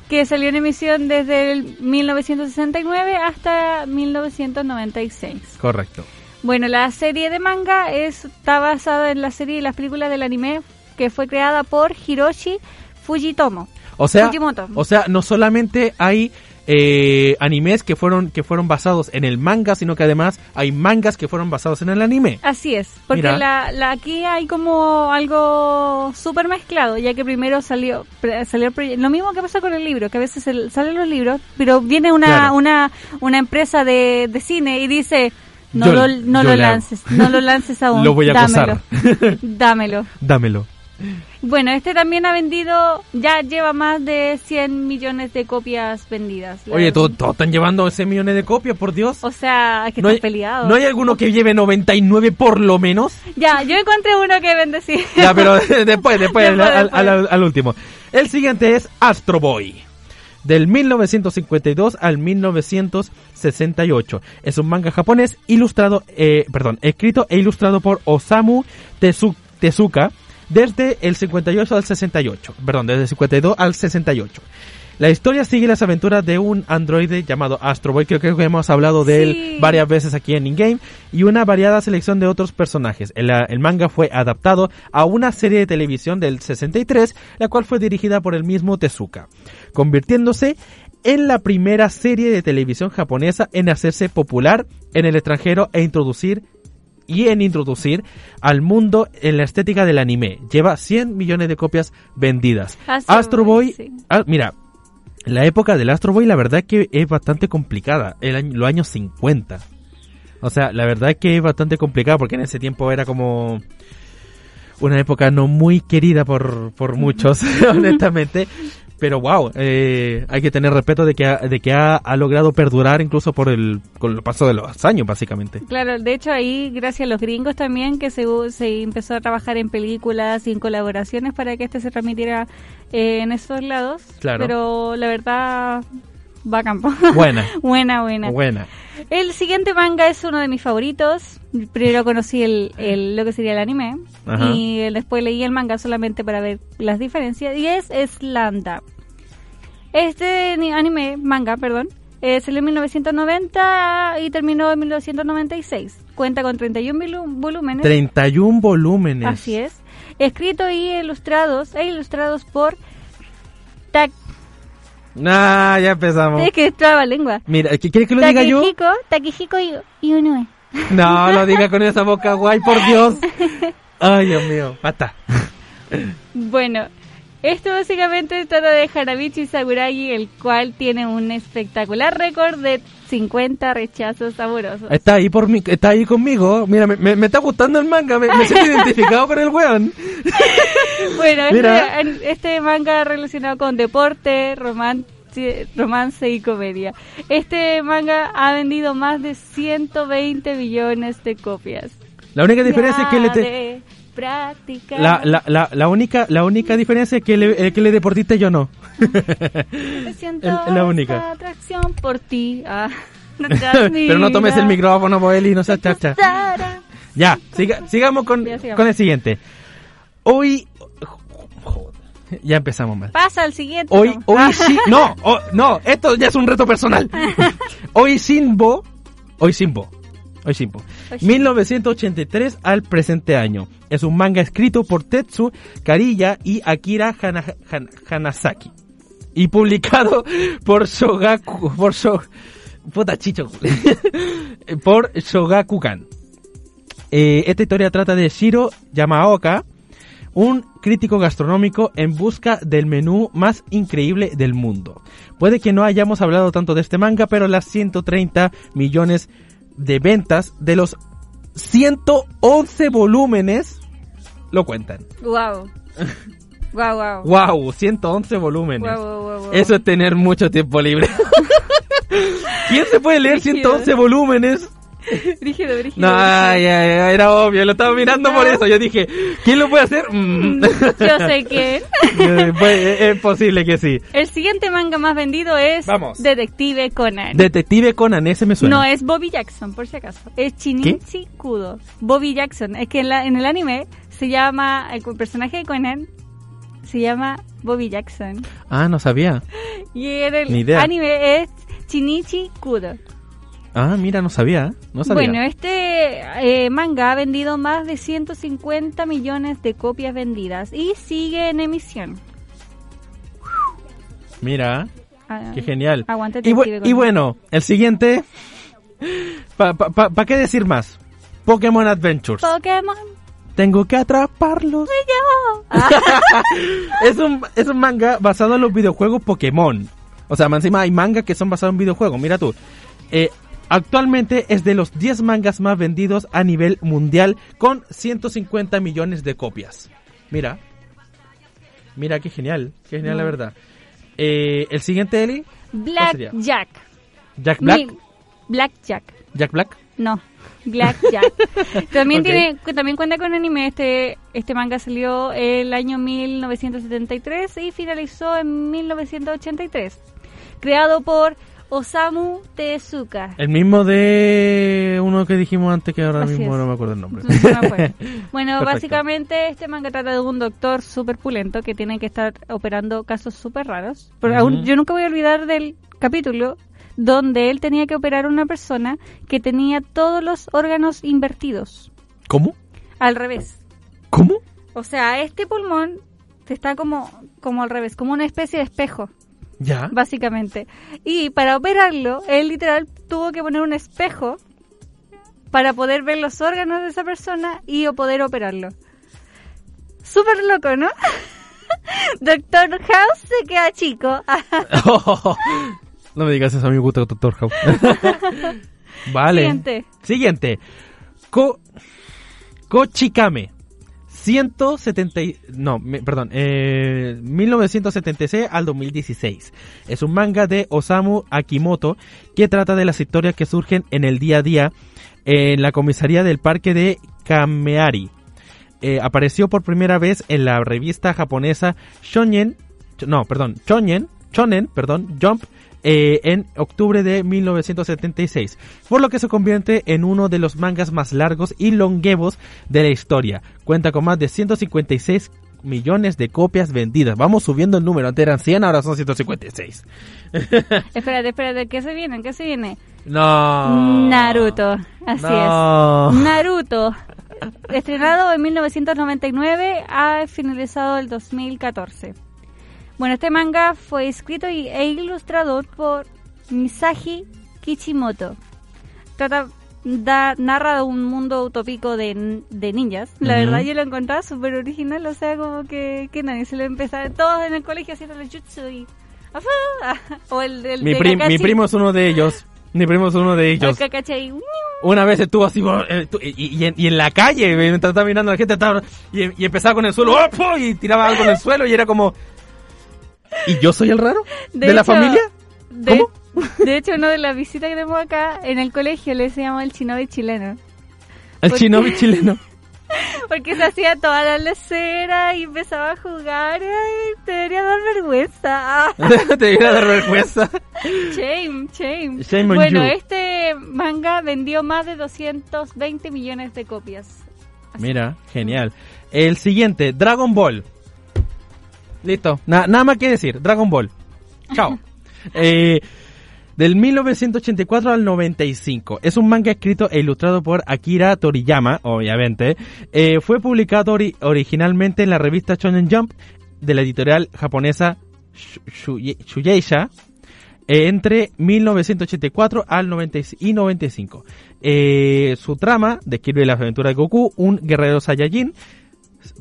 que salió en emisión desde el 1969 hasta 1996. Correcto. Bueno, la serie de manga es- está basada en la serie y las películas del anime que fue creada por Hiroshi Fujitomo. O sea, Fujimoto. o sea, no solamente hay eh, animes que fueron que fueron basados en el manga, sino que además hay mangas que fueron basados en el anime. Así es, porque la, la- aquí hay como algo súper mezclado, ya que primero salió, salió lo mismo que pasa con el libro, que a veces el- salen los libros, pero viene una Claro. una, una empresa de, de cine y dice, no Yo- lo, no lo le hago". lances, no lo lances aún, Lo voy a dámelo, dámelo. Dámelo. Bueno, este también ha vendido, ya lleva más de 100 millones de copias vendidas. Oye, todos todos están llevando ese millones de copias, por Dios. O sea, es que ¿No están hay, peleados. ¿No hay alguno que lleve 99 por lo menos? Ya, yo encontré uno que vende sí. Ya, pero después, después, Después, al, al- después. al- al último. El siguiente es Astro Boy. Del 1952 al 1968. Es un manga japonés ilustrado, eh, perdón, escrito e ilustrado por Osamu Tezu- Tezuka desde el 58 al 68. Perdón, desde el 52 al 68. La historia sigue las aventuras de un androide llamado Astro Boy, creo que hemos hablado de Sí. él varias veces aquí en InGame, y una variada selección de otros personajes. El, ah, el manga fue adaptado a una serie de televisión del 63, la cual fue dirigida por el mismo Tezuka, convirtiéndose en la primera serie de televisión japonesa en hacerse popular en el extranjero e introducir y en introducir al mundo en la estética del anime. Lleva 100 millones de copias vendidas. Astro Astro Boy, Boy, sí. ah, mira, la época del Astro Boy la verdad que es bastante complicada, el año, los años 50. O sea, la verdad que es bastante complicada porque en ese tiempo era como una época no muy querida por, por muchos, honestamente. Pero wow, eh, hay que tener respeto de que, ha, de que ha, ha logrado perdurar incluso por el, con el paso de los años, básicamente. Claro, de hecho ahí, gracias a los gringos también, que se, se empezó a trabajar en películas y en colaboraciones para que este se transmitiera eh, en esos lados. Claro. Pero la verdad, campo. Buena, buena, buena. buena. El siguiente manga es uno de mis favoritos. Primero conocí el, el- lo que sería el anime Ajá. y después leí el manga solamente para ver las diferencias y es Slanda. Este ni- anime, manga, perdón, Eh, salió en 1990 y terminó en 1996. Cuenta con 31 vilu- volúmenes. 31 volúmenes. Así es. Escrito y ilustrados, e ilustrados por Tak... Ah, ya empezamos. Es que traba lengua. Mira, ¿qué ¿quieres que lo diga yo? Takehiko y, y Unue. No, lo diga con esa boca guay, por Dios. Ay, Dios mío, basta. Bueno, esto básicamente trata de Hanabichi Sakuragi, el cual tiene un espectacular récord de 50 rechazos amorosos. Está ahí por mí, está ahí conmigo. Mira, me, me- me está gustando el manga, me, me siento identificado con el weón. Bueno, Mira. este, este manga relacionado con deporte, romance, romance y comedia. Este manga ha vendido más de 120 millones de copias. La única diferencia es que le te- la, la, la, la única la única diferencia es que le, es que le deportista y yo no. Siento es la única. atracción por ti. Ah, no Pero no tomes el micrófono, Boeli, no seas chacha. Ya, siga- sigamos con, Ya, sigamos. con el siguiente. Hoy... Ya empezamos mal. Pasa al siguiente. Hoy, ¿no? hoy Ah. sí, no, oh, no, esto ya es un reto personal. Hoy Simbo, hoy Simbo, hoy Simbo, Hoy Simbo. 1983 al presente año. Es un manga escrito por Tetsu Kariya y Akira Hana- Han- Hanasaki. Y publicado por Shogaku, por Shog, puta chicho, por Shogakukan. Eh, esta historia trata de Shiro Yamaoka, un crítico gastronómico en busca del menú más increíble del mundo. Puede que no hayamos hablado tanto de este manga, pero las 130 millones de ventas de los 111 volúmenes lo cuentan. Wow. Wow, wow. ¡Wow! 111 volúmenes. Wow, wow, wow, wow. Eso es tener mucho tiempo libre. ¿Quién se puede leer Brígido. 111 volúmenes? Brígido, brígido. No, ya, ya, era obvio, lo estaba mirando por eso. Yo dije, ¿quién lo puede hacer? Mm. Yo sé que Eh, pues, eh, es posible que sí. el siguiente manga más vendido es Vamos. Detective Conan. Detective Conan, ese me suena. No es Bobby Jackson, por si acaso. Es Shinichi Kudo. Bobby Jackson. Es que en, la- en el anime se llama, el personaje de Conan se llama Bobby Jackson. Ah, no sabía. Y en el Ni idea. anime es Shinichi Kudo. Ah, mira, no sabía. No sabía. Bueno, este eh, manga ha vendido más de 150 millones de copias vendidas y sigue en emisión. Mira, Ah, qué genial. Y, bu- y bueno, el siguiente. ¿Para pa, pa- pa qué decir más? Pokémon Adventures. Pokémon Tengo que atraparlos. yo. es, un, es un manga basado en los videojuegos Pokémon. O sea, encima hay mangas que son basados en videojuegos. Mira tú. Eh, actualmente es de los 10 mangas más vendidos a nivel mundial con 150 millones de copias. Mira. Mira, qué genial. Qué genial, la No. verdad. Eh, el siguiente, Eli. Black? Jack. Jack Black. Mi- Black Jack. Jack Black. No, Black Jack. también tiene, también cuenta con anime. Este, este manga salió el año 1973 y finalizó en 1983. Creado por Osamu Tezuka. El mismo de uno que dijimos antes que ahora Así mismo es. no me acuerdo el nombre. No acuerdo. Bueno, Perfecto. básicamente este manga trata de un doctor súper pulento que tiene que estar operando casos súper raros. Pero aún, yo nunca voy a olvidar del capítulo donde él tenía que operar a una persona que tenía todos los órganos invertidos, ¿Cómo? al revés. ¿Cómo? O sea, este pulmón está como, como al revés, como una especie de espejo, Ya. básicamente. Y para operarlo, él literal tuvo que poner un espejo para poder ver los órganos de esa persona y poder operarlo. Súper loco, ¿no? Doctor House se queda chico. no me digas eso, a mí me gusta Doctor House. vale. Siguiente. Siguiente. Ko Kochikame. 170 y- no, perdón, eh, 1976 al 2016. Es un manga de Osamu Akimoto que trata de las historias que surgen en el día a día en la comisaría del parque de Kameari. Eh, apareció por primera vez en la revista japonesa Shonen, no, perdón, Shonen, Shonen, perdón, Jump eh, en octubre de 1976, por lo que se convierte en uno de los mangas más largos y longevos de la historia. Cuenta con más de 156 millones de copias vendidas. Vamos subiendo el número. Antes eran 100, ahora son 156. Espérate, espérate, ¿qué se viene? ¿Qué se viene? No. Naruto, así No. es. Naruto, estrenado en 1999, ha finalizado el 2014. Bueno, este manga fue escrito y- e ilustrado por Misaki Kichimoto. Trata, da, narra de un mundo utópico de, de ninjas. La verdad yo lo encontraba súper original, o sea, como que, que nadie se lo empezaba, todos en el colegio haciendo el jutsu y... ¡Afá! O el, el Mi, de prim- mi primo es uno de ellos. Mi primo es uno de El ellos. Una vez estuvo así, eh, y, y en, y en la calle, mientras estaba mirando a la gente, estaba, y, y empezaba con el suelo, ¡oh, y tiraba algo en el suelo, y era como... ¿Y yo soy el raro? ¿De, la hecho, familia? De, ¿Cómo? de hecho, una de las visitas que tenemos acá en el colegio le decíamos el chinobi chileno. El ¿por chinobi chileno. Porque se hacía toda la lecera y empezaba a jugar. Ay, te debería dar vergüenza. Te debería dar vergüenza. shame, shame. Shame on bueno, you. este manga vendió más de 220 millones de copias. Así. Mira, genial. El siguiente, Dragon Ball. Listo, Na- nada más que decir, Dragon Ball. Chao. Eh, del 1984 al 95. Es un manga escrito e ilustrado por Akira Toriyama, obviamente. Eh, fue publicado ori- originalmente en la revista Shonen Jump de la editorial japonesa Shueisha eh, entre 1984 al 90 y 95. Eh, su trama describe las aventuras de Goku, un guerrero Saiyajin.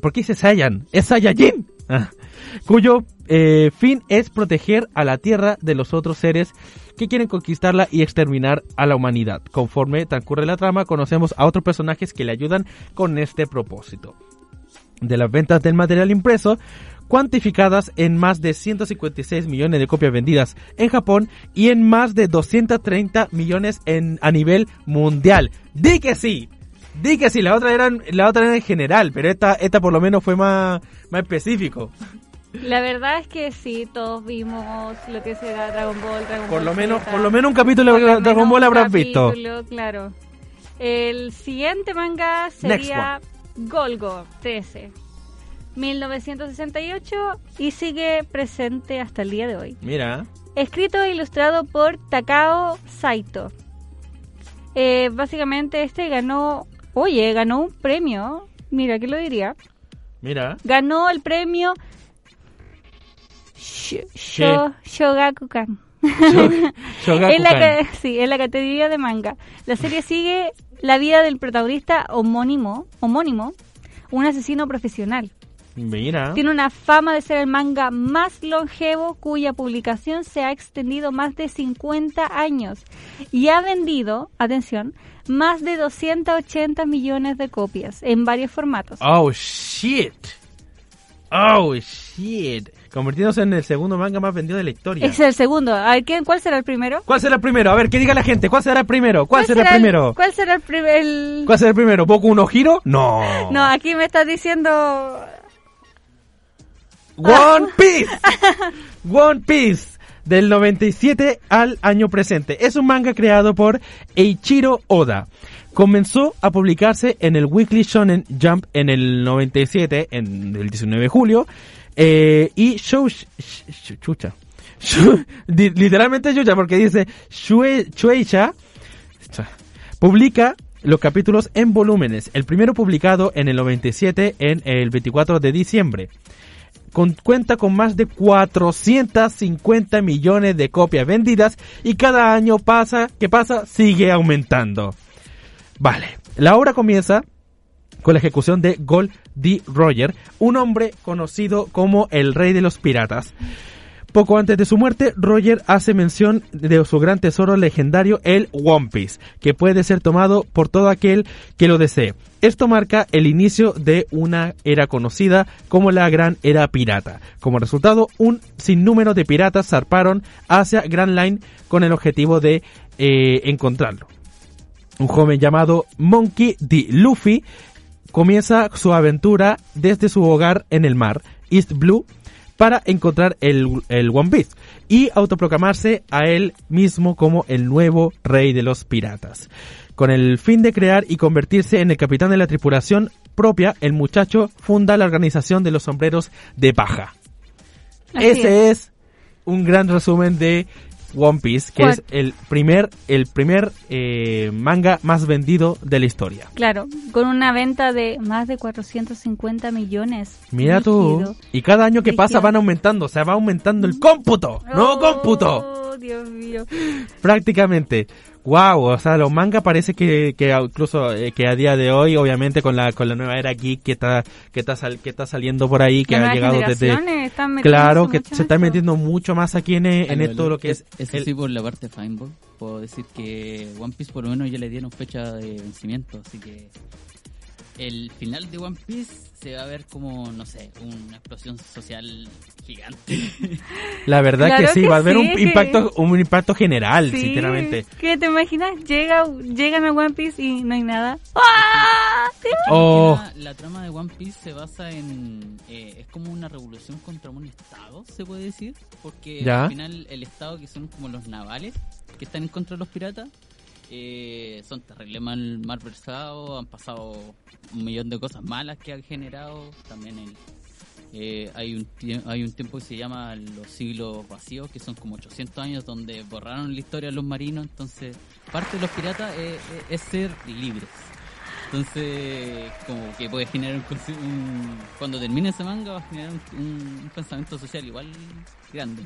¿Por qué dice Saiyan? ¡Es Saiyajin! Ah. Cuyo eh, fin es proteger a la Tierra de los otros seres que quieren conquistarla y exterminar a la humanidad. Conforme transcurre la trama, conocemos a otros personajes que le ayudan con este propósito. De las ventas del material impreso, cuantificadas en más de 156 millones de copias vendidas en Japón y en más de 230 millones en, a nivel mundial. ¡Di que sí! Di que sí, la otra era, en general, pero esta, esta por lo menos fue más, más específico. La verdad es que sí, todos vimos lo que será Dragon Ball, Dragon Por Ball lo menos, Z. por lo menos un capítulo Por de Dragon Ball habrás visto. capítulo, Claro. El siguiente manga sería Golgo 13. 1968 y sigue presente hasta el día de hoy. Mira, Escrito e ilustrado por Takao Saito. Eh, básicamente este ganó, oye, ganó un premio. Mira, ¿qué lo diría? mira. Ganó el premio Sh- Sho- Shogakukan. Shogakukan. La, sí, en la categoría de manga. La serie sigue la vida del protagonista homónimo, homónimo, un asesino profesional. Mira. Tiene una fama de ser el manga más longevo cuya publicación se ha extendido más de 50 años y ha vendido, atención, más de 280 millones de copias en varios formatos. Oh shit. Oh shit. Convirtiéndose en el segundo manga más vendido de la historia. Es el segundo. A ver, ¿quién- ¿cuál será el primero? ¿Cuál será el primero? A ver, que diga la gente. ¿Cuál será el primero? ¿Cuál, será, el primero? ¿Cuál será el primero? ¿Cuál será el primero? ¿Boku no Hiro? No. No, aquí me estás diciendo... One Piece. One Piece. Del 97 al año presente. Es un manga creado por Eiichiro Oda. Comenzó a publicarse en el Weekly Shonen Jump en el 97, en el 19 de julio. Eh, y Shou... sh- sh- chucha. Shu- literalmente chucha porque dice Shue- Shueisha publica los capítulos en volúmenes. El primero publicado en el 97 en el 24 de diciembre cuenta con más de 450 millones de copias vendidas y cada año pasa, que pasa, sigue aumentando. Vale, la obra comienza con la ejecución de Gold D. Roger, un hombre conocido como el rey de los piratas. Poco antes de su muerte, Roger hace mención de su gran tesoro legendario, el One Piece, que puede ser tomado por todo aquel que lo desee. Esto marca el inicio de una era conocida como la Gran Era Pirata. Como resultado, un sinnúmero de piratas zarparon hacia Grand Line con el objetivo de eh, encontrarlo. Un joven llamado Monkey D. Luffy comienza su aventura desde su hogar en el mar, East Blue, para encontrar el, el One Piece y autoproclamarse a él mismo como el nuevo rey de los piratas. Con el fin de crear y convertirse en el capitán de la tripulación propia, el muchacho funda la organización de los sombreros de paja. Así Ese es un gran resumen de One Piece, que ¿Cuál? es el primer, el primer eh, manga más vendido de la historia. Claro, con una venta de más de 450 millones. Mira tú. Y cada año que pasa van aumentando, o sea, va aumentando el cómputo. ¡No Oh, cómputo! Dios mío. Prácticamente. Wow, o sea, los manga parece que, que incluso eh, que a día de hoy, obviamente con la con la nueva era geek que está que está sal- que está saliendo por ahí, que ha llegado desde están claro que se está esto. metiendo mucho más aquí en, en aló. lo que es Eso el- sí, por la parte de Fineball, puedo decir que One Piece por lo menos ya le dieron fecha de vencimiento, así que el final de One Piece se va a ver como, no sé, una explosión social gigante. la verdad Claro que sí, que va a haber sí, un que- impacto un impacto general, Sí, sinceramente. ¿Qué te imaginas? Llega, llegan a One Piece y no hay nada. ¡Ah! ¿Te Oh. La, la trama de One Piece se basa en... eh, es como una revolución contra un estado, se puede decir, porque Ya. al final el estado que son como los navales, que están en contra de los piratas, eh, son terribles mal, malversados, han pasado un millón de cosas malas que han generado, también el, eh, hay, un hay un tiempo que se llama los siglos vacíos, que son como 800 años donde borraron la historia de los marinos, entonces parte de los piratas es, ser libres. Entonces, como que puede generar un, un- Cuando termine ese manga, va a generar un pensamiento social igual grande.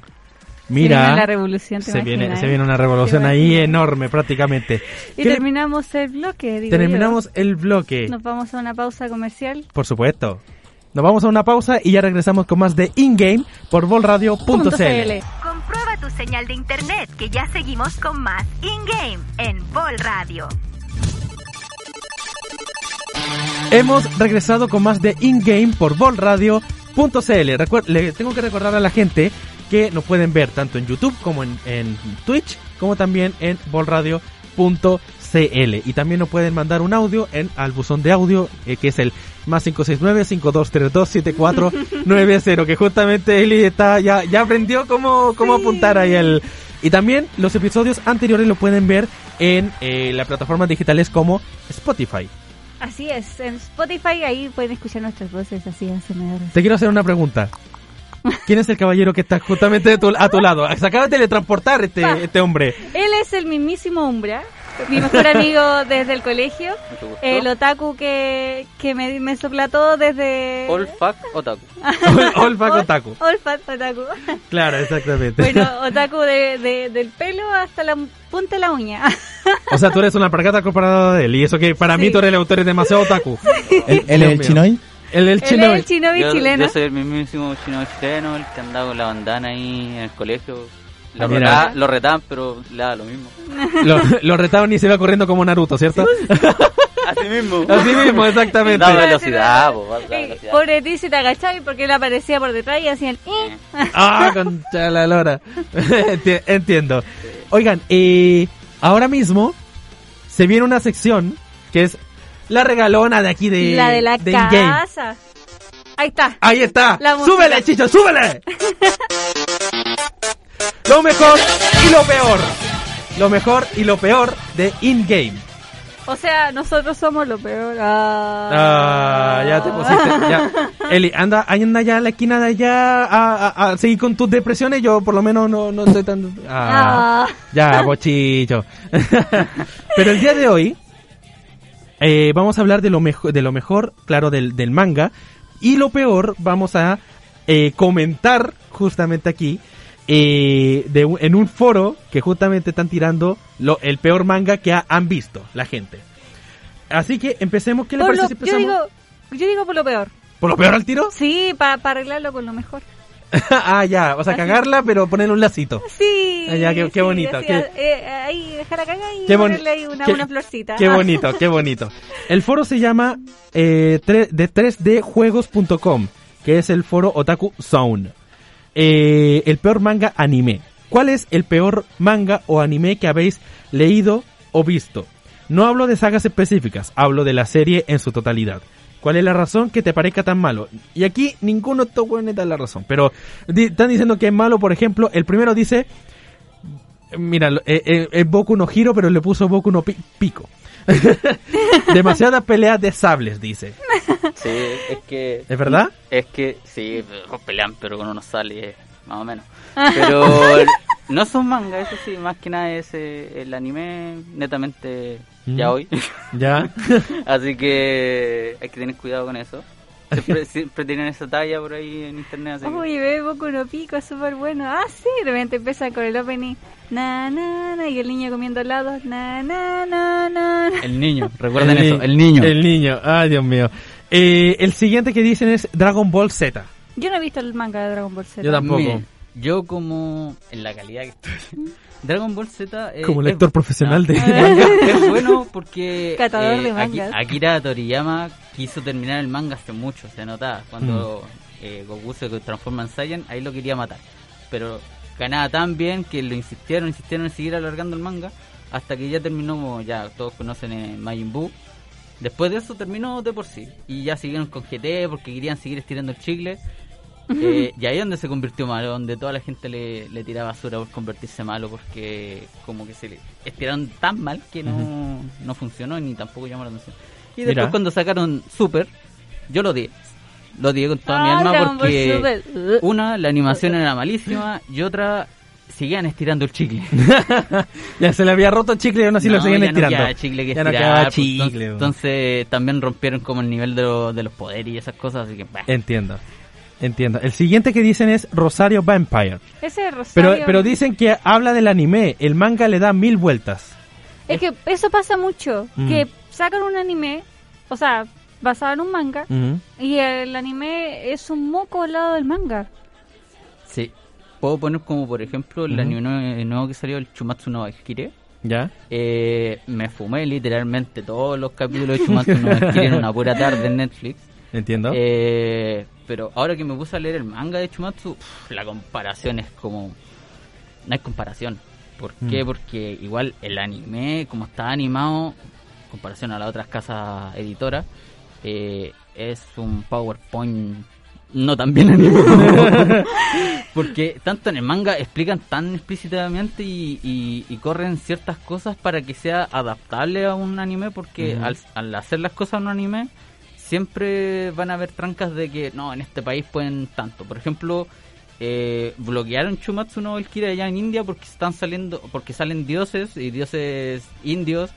Viene la Mira, revolución, ¿te se viene imaginas, se viene una revolución ¿Te ahí enorme prácticamente. Y ¿Qué le- terminamos el bloque, digo terminamos el bloque. yo. Nos vamos a una pausa comercial. Por supuesto. Nos vamos a una pausa y ya regresamos con más de InGame por volradio.cl. CL. Comprueba tu señal de internet que ya seguimos con más in-game en Vol Radio. Hemos regresado con más de InGame por volradio.cl. Le tengo que recordar a la gente que nos pueden ver tanto en YouTube como en, en Twitch, como también en volradio.cl. Y también nos pueden mandar un audio en al buzón de audio, eh, que es el más 569-5232-7490, que justamente Eli está, ya, ya aprendió cómo, cómo apuntar ahí el... Y también los episodios anteriores lo pueden ver en eh, las plataformas digitales como Spotify. Así es, en Spotify ahí pueden escuchar nuestras voces así ASMR. Te quiero hacer una pregunta. ¿Quién es el caballero que está justamente de tu- a tu lado? Se acaba de teletransportar este, este hombre. Él es el mismísimo Umbra, mi mejor amigo desde el colegio, el otaku que, que me, me sopla todo desde... Olfac Otaku. Ol- Olfa Kotaku. Olfat otaku. Claro, exactamente. Bueno, otaku de, de- del pelo hasta la punta de la uña. O sea, tú eres una pargata comparada de él. Y eso que para mí Sí. tú eres el autor es demasiado otaku. ¿Él, él es el chinoy? El, chino. el chinobi Yo, chileno. yo soy el mismísimo chino chileno, el que andaba con la bandana ahí en el colegio. Lo, Ah, reta- lo retaban, pero le da lo mismo. Lo, lo retaban y se iba corriendo como Naruto, ¿cierto? Así mismo. Así mismo, exactamente. Da velocidad, po, da velocidad. pobre ti si te agachabas porque él aparecía por detrás y hacían... "Eh". Ah, concha la lora. Enti- Entiendo. Oigan, eh, ahora mismo se viene una sección que es la regalona de aquí de la de la casa. Ahí está. Ahí está. La súbele, chicho, súbele. lo mejor y lo peor. Lo mejor y lo peor de In-Game. O sea, nosotros somos lo peor. Ah, Ah, ya te pusiste. Ya. Eli, anda, anda ya a la esquina de allá a, a- a seguir con tus depresiones. Yo por lo menos no, no estoy tan... Ah, Ah. Ya, bochicho. Pero el día de hoy eh, vamos a hablar de lo, mejor de lo mejor, claro, del, del manga. Y lo peor, vamos a eh, comentar justamente aquí. eh, de en un foro que justamente están tirando lo, el peor manga que ha- han visto la gente. Así que empecemos. ¿Qué le Por parece lo- si yo empezamos? digo, yo digo por lo peor. ¿Por lo peor al tiro? Sí, para arreglarlo con lo mejor. ah, ya. O sea, cagarla, pero ponerle un lacito. Sí. Ah, ya, qué- qué sí, bonito, así, qué- eh, ahí dejar la caga y ponerle ahí una, qué- una florcita. Qué bonito, qué bonito. El foro se llama eh, de 3djuegos.com, que es el foro Otaku Zone. Eh, el peor manga anime. ¿Cuál es el peor manga o anime que habéis leído o visto? No hablo de sagas específicas, hablo de la serie en su totalidad. ¿Cuál es la razón que te parezca tan malo? Y aquí ninguno de estos hueones da la razón. Pero di- están diciendo que es malo, por ejemplo, el primero dice... Mira, lo- eh, eh, es Boku no Hiro, pero le puso Boku no Pi- Pico. Demasiadas peleas de sables, dice. Sí, es que... ¿Es verdad? Es que, sí, pero pelean, pero con unos sale más o menos. Pero no son mangas, eso sí, más que nada es eh, el anime netamente ya Mm. hoy. Ya. Así que hay que tener cuidado con eso. Siempre, siempre tienen esa talla por ahí en internet. Así que- Uy, ve Boku no Pico, es súper bueno. Ah, sí, de repente empieza con el opening. Na, na, na, y el niño comiendo helados. Na, na, na, na. El niño, recuerden eso, el niño. El niño, ay Dios mío. Eh, el siguiente que dicen es Dragon Ball Z. Yo no he visto el manga de Dragon Ball Z. Yo tampoco. Miren, yo como en la calidad que estoy. Dragon Ball Z eh, Como es- lector profesional de manga. es bueno porque Catador de eh, mangas. Akira Toriyama quiso terminar el manga hace mucho, se notaba. Cuando Mm. eh, Goku se transforma en Saiyan, ahí lo quería matar. Pero ganaba tan bien que lo insistieron, insistieron en seguir alargando el manga hasta que ya terminó, como ya todos conocen en Majin Buu. Después de eso terminó de por sí. Y ya siguieron con GT porque querían seguir estirando el chicle. Eh, y ahí es donde se convirtió malo, donde toda la gente le, le tiraba basura por convertirse malo, porque como que se le estiraron tan mal que no, no funcionó ni tampoco llamó la atención. Y después Mira. cuando sacaron Super, yo lo di. Lo di con toda mi Ah, alma porque una, la animación era malísima y otra, seguían estirando el chicle. ya se le había roto el chicle y aún así lo No, siguen ya estirando. No chicle que Ya no quedaba pues, chicle, entonces, también rompieron como el nivel de, lo- de los poderes y esas cosas, así que bah. Entiendo. Entiendo. El siguiente que dicen es Rosario Vampire. Ese es Pero, Rosario. pero dicen que habla del anime. El manga le da mil vueltas. Es que eso pasa mucho. Mm. Que sacan un anime, o sea, basado en un manga, y el anime es un moco al lado del manga. Sí. Puedo poner como por ejemplo el anime nuevo, que salió, el Chumatsu no Valkyrie. ¿Ya? Eh, me fumé literalmente todos los capítulos de Chumatsu no Valkyrie en una pura tarde en Netflix. Entiendo. Eh, pero ahora que me puse a leer el manga de Chumatsu, la comparación es como... No hay comparación. ¿Por qué? Mm. Porque igual el anime, como está animado, en comparación a las otras casas editoras, eh, es un PowerPoint no tan bien animado. Porque tanto en el manga explican tan explícitamente y, y- y corren ciertas cosas para que sea adaptable a un anime, porque al, al hacer las cosas en un anime, siempre van a haber trancas de que no, en este país pueden tanto. Por ejemplo, eh, bloquearon Chumatsu no Valkyrie allá en India porque están saliendo, porque salen dioses y dioses indios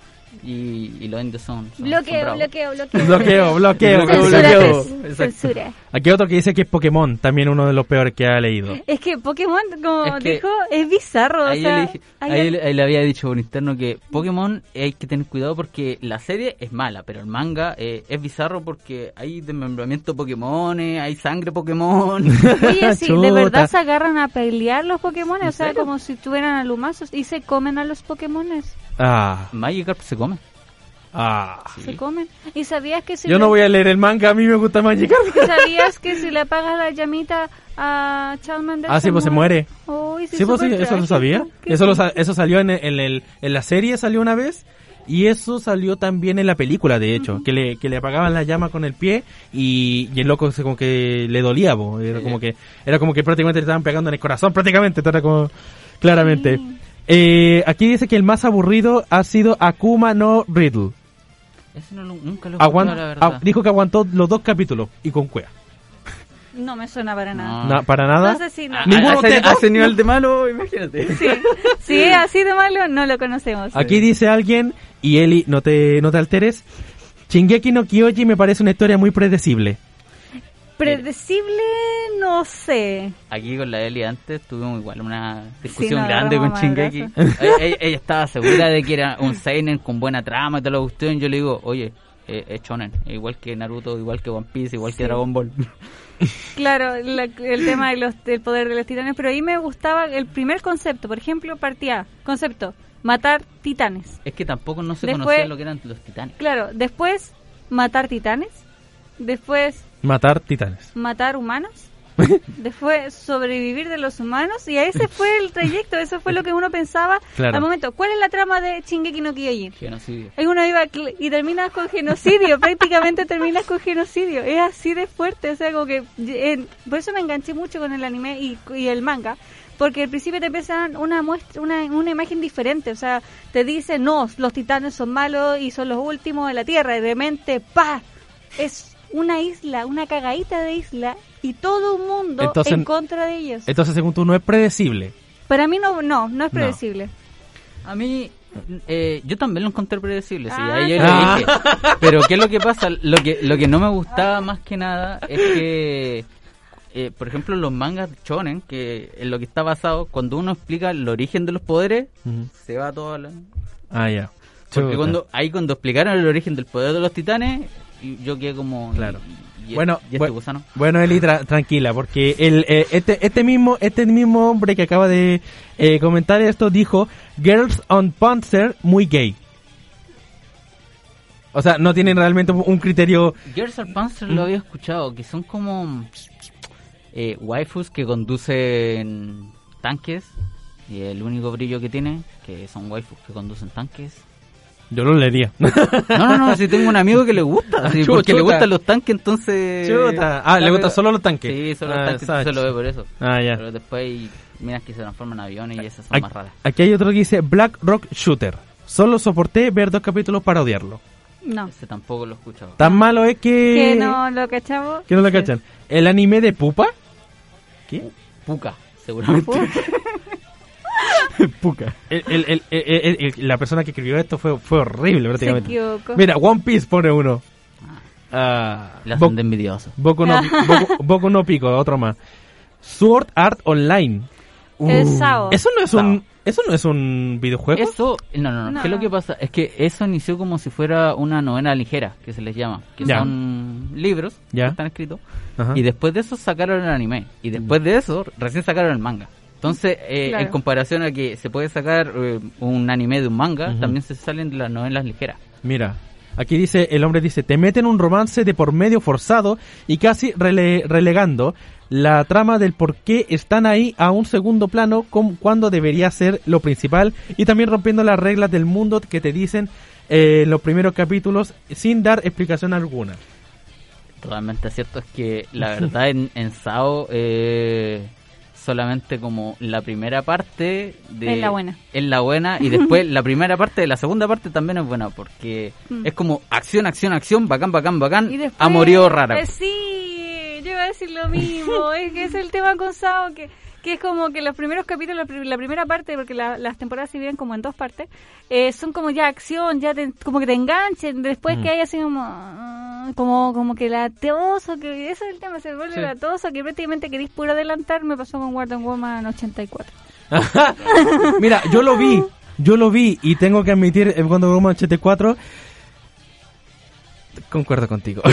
y, y los indios son, son- son Bloqueo, bloqueo, bloqueo. Bloqueo, bloqueo, Censura, bloqueo. pues, Censura. Aquí otro que dice que es Pokémon, también uno de los peores que ha leído. Es que Pokémon, como Es que- dijo, es bizarro. Ahí, sea, le, dije- hay ahí al- le- ahí le había dicho por interno que Pokémon hay que tener cuidado porque la serie es mala, pero el manga eh, es bizarro porque hay desmembramiento Pokémon, hay sangre Pokémon. Oye, sí, de verdad se agarran a pelear los Pokémon, ¿En o sea, serio? como si tuvieran alumazos y se comen a los Pokémones. Ah, Magikarp se come. ah. Se comen. ¿Y sabías que si Yo le- no voy a leer el manga, a mí me gusta Magikarp. ¿Sabías que si le apagas la llamita a Charmander Ah, sí, pues se muere. Uy, sí, Sí, pues sí, eso lo sabía. Eso, lo eso salió en, el- en, el, en la serie, salió una vez. Y eso salió también en la película, de hecho, que, le, que le apagaban la llama con el pie y, y el loco se como que le dolía, po. era como que era como que prácticamente le estaban pegando en el corazón, prácticamente, era como claramente. Sí. Eh, aquí dice que el más aburrido ha sido Akuma no Riddle. Ese no nunca lo Aguant- la verdad. ah, dijo que aguantó los dos capítulos y con cuea. No me suena para nada. No. Para nada. No. A- Ninguno a, de ese, ustedes a dos. ese nivel de malo, imagínate. Sí, sí, así de malo no lo conocemos. Aquí dice alguien, y Eli, no te, no te alteres, Shingeki no Kyoji me parece una historia muy predecible. Predecible, no sé. Aquí con la Eli antes tuvimos igual una discusión grande con Shingeki. ella, ella- ella estaba segura de que era un seinen con buena trama y toda la cuestión. Yo le digo, oye, eh, es shonen, igual que Naruto, igual que One Piece, igual Sí. que Dragon Ball. Claro, la- el tema de los- del poder de los titanes, pero ahí me gustaba el primer concepto. Por ejemplo, partía, concepto, matar titanes. Es que tampoco no se Después- conocía lo que eran los titanes. Claro, después matar titanes. Después Matar titanes. matar humanos. Después sobrevivir de los humanos y a ese fue el trayecto, eso fue lo que uno pensaba Claro. al momento. ¿Cuál es la trama de Shingeki no Kyojin? Genocidio. Es una iba y terminas con genocidio, prácticamente terminas con genocidio. Es así de fuerte, o sea, como que eh, por eso me enganché mucho con el anime y, y el manga, porque al principio te empiezan una muestra, una, una imagen diferente, o sea, te dicen, "No, los titanes son malos y son los últimos de la Tierra", y de repente, pa, es una isla, una cagadita de isla y todo un mundo Entonces- en contra de ellos. Entonces, según tú, no es predecible. Para mí no, no, no es No. predecible. A mí, eh, yo también lo encontré predecible, sí, Ah, ahí yo Ah. lo dije. Pero ¿qué es lo que pasa? Lo que, lo que no me gustaba más que nada es que, eh, por ejemplo, los mangas shonen, que en lo que está basado, cuando uno explica el origen de los poderes, se va todo a la... Ah, ya. Porque cuando, ahí cuando explicaron el origen del poder de los titanes, yo quedé como... Claro. Y, y- Bueno, y este bu- gusano. Bueno, Eli, tra- tranquila, porque el, eh, este, este mismo este mismo hombre que acaba de eh, comentar esto dijo Girls on Panzer muy gay. O sea, no tienen realmente un criterio... Girls are Panzer lo había escuchado, que son como eh, waifus que conducen tanques y el único brillo que tiene, que son waifus que conducen tanques. Yo lo leería. No, no, no, si tengo un amigo que le gusta, sí, Chuta. porque le gustan los tanques, entonces... Chuta. Ah, le gustan solo los tanques. Sí, solo Ah, los tanques, Sach. se lo ve por eso. Ah, ya. Pero después hay minas que se transforman en aviones y esas son Aquí, más raras. aquí hay otro que dice Black Rock Shooter. Solo soporté ver dos capítulos para odiarlo. No. Ese tampoco lo he escuchado. Tan malo es que... Que no lo cachamos. que no lo Sí. cachan. El anime de Pupa. ¿Qué? Puka, seguramente. Puca. El- el- el- el- el- el- la persona que escribió esto fue, fue horrible Se prácticamente. equivocó. Mira, One Piece pone uno. Ah, La de envidioso. Boku no, Boku- Boku no Pico, otro más. Sword Art Online. El Sao. Eso no es un eso no es un videojuego. Eso, no, no, no, No. ¿Qué es lo que pasa? Es que eso inició como si fuera una novela ligera, que se les llama, que Ya. son libros Ya. que están escritos, Ajá. y después de eso sacaron el anime, y después de eso recién sacaron el manga. Entonces, eh, Claro. en comparación a que se puede sacar eh, un anime de un manga, también se salen de las novelas ligeras. Mira, aquí dice, el hombre dice, te meten un romance de por medio forzado y casi rele- relegando la trama del por qué están ahí a un segundo plano com- cuando debería ser lo principal y también rompiendo las reglas del mundo que te dicen eh, en los primeros capítulos sin dar explicación alguna. Totalmente cierto, es que la verdad en, en Sao eh, solamente como la primera parte de Es la buena. es la buena y después la primera parte de la segunda parte también es buena porque Mm. es como acción, acción, acción, bacán, bacán, bacán, Y después, amorío rara. eh, sí, yo iba a decir lo mismo. es que es el tema con Sao, que, que es como que los primeros capítulos, la, pri- la primera parte, porque la- las temporadas se dividen como en dos partes, eh, son como ya acción, ya te- como que te enganchen. Después Mm. que hay así como, ah, como, como que latoso, que ese es el tema, se vuelve Sí. latoso, que prácticamente querís puro adelantar. Me pasó con Wonder Woman 84. Mira, yo lo vi, yo lo vi y tengo que admitir, eh, cuando Woman 84, concuerdo contigo.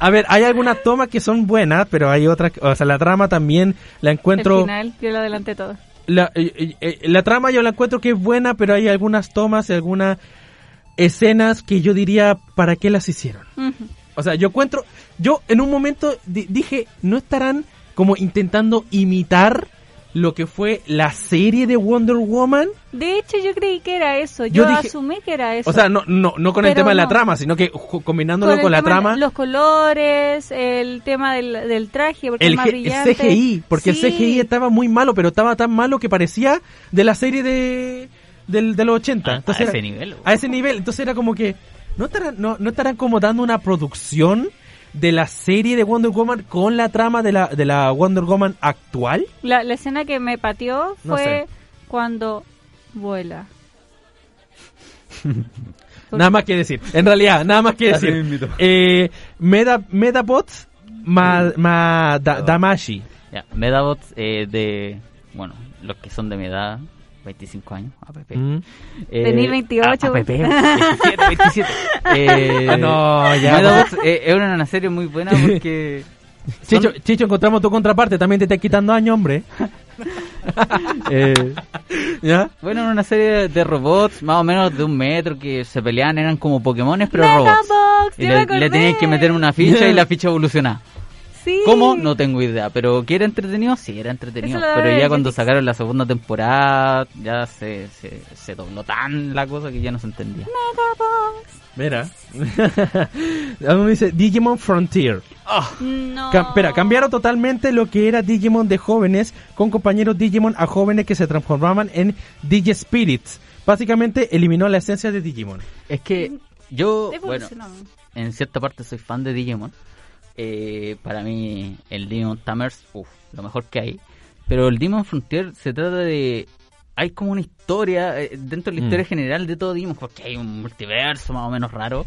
A ver, hay algunas tomas que son buenas, pero hay otras, o sea, la trama también la encuentro... El final, yo lo adelanté todo. La, eh, eh, eh, la trama yo la encuentro que es buena, pero hay algunas tomas y algunas escenas que yo diría, ¿para qué las hicieron? O sea, yo encuentro, yo en un momento di- dije, ¿no estarán como intentando imitar lo que fue la serie de Wonder Woman? De hecho, yo creí que era eso. Yo, Yo dije- asumí que era eso. O sea, no, no, no con el tema de la trama, sino que combinándolo con, la trama, Los colores, el tema del, del traje, porque el, es más G- el brillante. CGI, porque Sí. el CGI estaba muy malo, pero estaba tan malo que parecía de la serie de, del, de los 80. A- a Entonces ese nivel, A ese nivel. Entonces era como que, ¿no estarán, no, no estarán como dando una producción de la serie de Wonder Woman con la trama de la, de la Wonder Woman actual? La, la escena que me pateó No fue sé. cuando vuela. Nada más que decir. En realidad, nada más que decir. Eh, Meda, Medabots ma, ma, da- Damashi. Ya, Medabots eh, de, bueno, los que son de mi edad, 25 años, APP. Mm. Eh, Tení 28. APP, 27, 27. Eh, Ah, no, ya. Eh, es una serie muy buena porque... son- Chicho, Chicho, encontramos tu contraparte. También te está quitando años, hombre. eh, ¿Ya? bueno, era una serie de robots más o menos de un metro que se peleaban, eran como Pokémones pero robots. Y le, le tenían que meter una ficha y la ficha evolucionaba. Sí. ¿Cómo? No tengo idea. Pero que era entretenido, sí, era entretenido. Pero ya cuando sacaron la segunda temporada, ya se, se, se dobló tan la cosa que ya no se entendía. Mira. A mí me dice Digimon Frontier. No. Cam- espera, cambiaron totalmente lo que era Digimon de jóvenes con compañeros Digimon a jóvenes que se transformaban en Digispirits. Básicamente eliminó la esencia de Digimon. Es que yo, bueno, en cierta parte soy fan de Digimon. Eh, para mí, el Digimon Tamers, uff, lo mejor que hay. Pero el Digimon Frontier se trata de. Hay como una historia eh, dentro de la Mm. historia general de todo Digimon, porque hay un multiverso más o menos raro.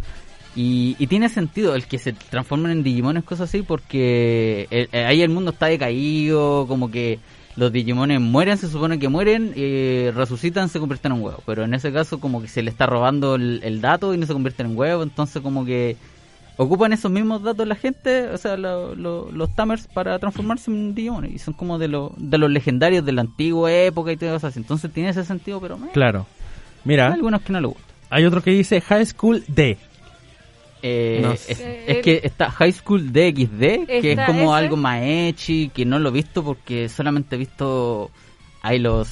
Y, y tiene sentido el que se transformen en Digimones, cosas así, porque eh, eh, ahí el mundo está decaído, como que los Digimones mueren, se supone que mueren, eh, resucitan, se convierten en huevos. Pero en ese caso como que se le está robando el, el dato y no se convierten en huevos, entonces como que ocupan esos mismos datos la gente, o sea, lo- lo- los Tamers para transformarse en Digimones. Y son como de, lo- de los legendarios de la antigua época y todo eso así. Entonces tiene ese sentido, pero meh, Claro. hay Mira, algunos que no le gustan. hay otro que dice High School D. Eh, No es, sé. es que está High School DXD, que es como ese. algo más echi, que no lo he visto porque solamente he visto ahí los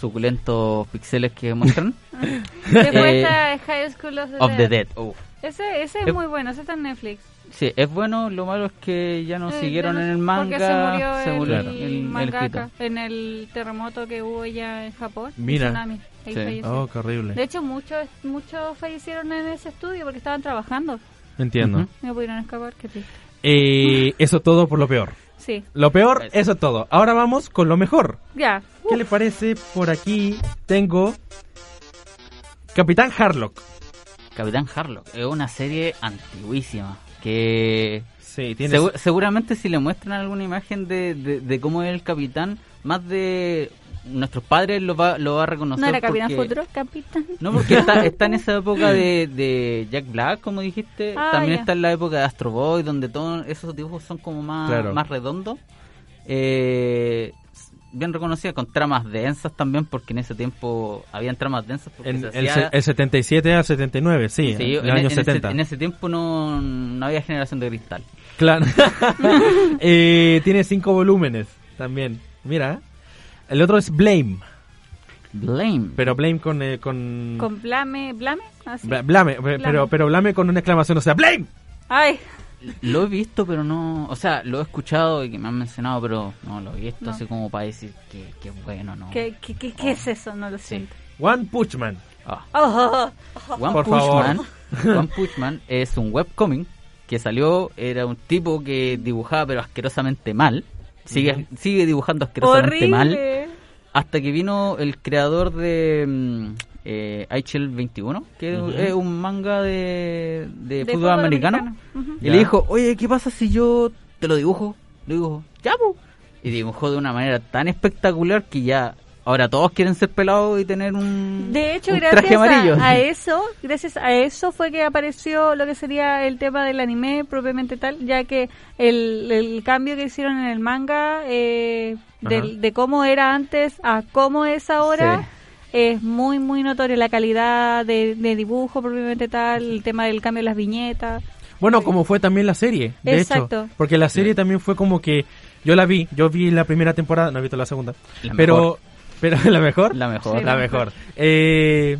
suculentos pixeles que muestran. Después Eh, está High School of the, of the Dead. Dead. Ese, ese es muy bueno, ese está en Netflix. Sí, es bueno, lo malo es que ya no Eh, siguieron ya no- en el manga. Porque se murió se el, murió Claro. el- el mangaka escritor. en el terremoto que hubo ya en Japón. Mira. tsunami. Ahí Sí. falleció. Oh, qué horrible. De hecho, muchos muchos fallecieron en ese estudio porque estaban trabajando. Entiendo. Ujú. No pudieron escapar, qué triste. Eh, eso todo por lo peor. Sí, Lo peor, eso todo. Ahora vamos con lo mejor. ya. ¿Qué le parece? Por aquí tengo Capitán Harlock. Capitán Harlock es una serie antiguísima que Sí, tiene Segu- seguramente si le muestran alguna imagen de, de, de cómo es el capitán, más de nuestros padres lo va, lo va a reconocer. ¿No era Capitán porque- Futuro? Capitán. No, porque está, está en esa época de, de Jack Black, como dijiste. Ah, También está en la época de Astro Boy, donde todos esos dibujos son como más, Claro. más redondos. Eh, bien reconocida, con tramas densas también, porque en ese tiempo habían tramas densas. Porque En se el, hacía- el 77 a 79, sí, Sí, en en, el año en ese, 70. en ese tiempo no, no había generación de cristal. Claro. Eh, tiene cinco volúmenes también. Mira. El otro es Blame. Blame. Pero Blame con... eh, con... Con Blame. ¿Blame? Bla- Blame, pe- pero, pero Blame con una exclamación, o sea, ¡Blame! Ay, Lo he visto, pero no. O sea, lo he escuchado y que me han mencionado, pero no lo he visto No. así como para decir que, que bueno, ¿no? ¿qué, qué, qué, qué es eso? No lo Sí. siento. One Punch Man. Ah. Oh, One Por Punch favor. Man. One Punch Man es un webcomic que salió. Era un tipo que dibujaba, pero asquerosamente mal. Sigue, sigue dibujando asquerosamente mal. Hasta que vino el creador de mm, eh, HL 21, que es un manga de, de, De fútbol, americano. Y Ya. le dijo, oye, ¿qué pasa si yo te lo dibujo? Le digo, ya, po. Y dibujó de una manera tan espectacular que ya ahora todos quieren ser pelados y tener un, De hecho, un gracias traje amarillo. a, a eso, gracias a eso fue que apareció lo que sería el tema del anime propiamente tal, ya que el, el cambio que hicieron en el manga eh, del- de cómo era antes a cómo es ahora Sí. Es muy muy notorio la calidad de, de dibujo propiamente tal, el tema del cambio de las viñetas. Bueno, como fue también la serie, de Exacto. hecho. Porque la serie también fue como que... Yo la vi, yo vi la primera temporada, no he visto la segunda. La pero... mejor. Pero la mejor. La mejor. Sí, La la mejor. Eh,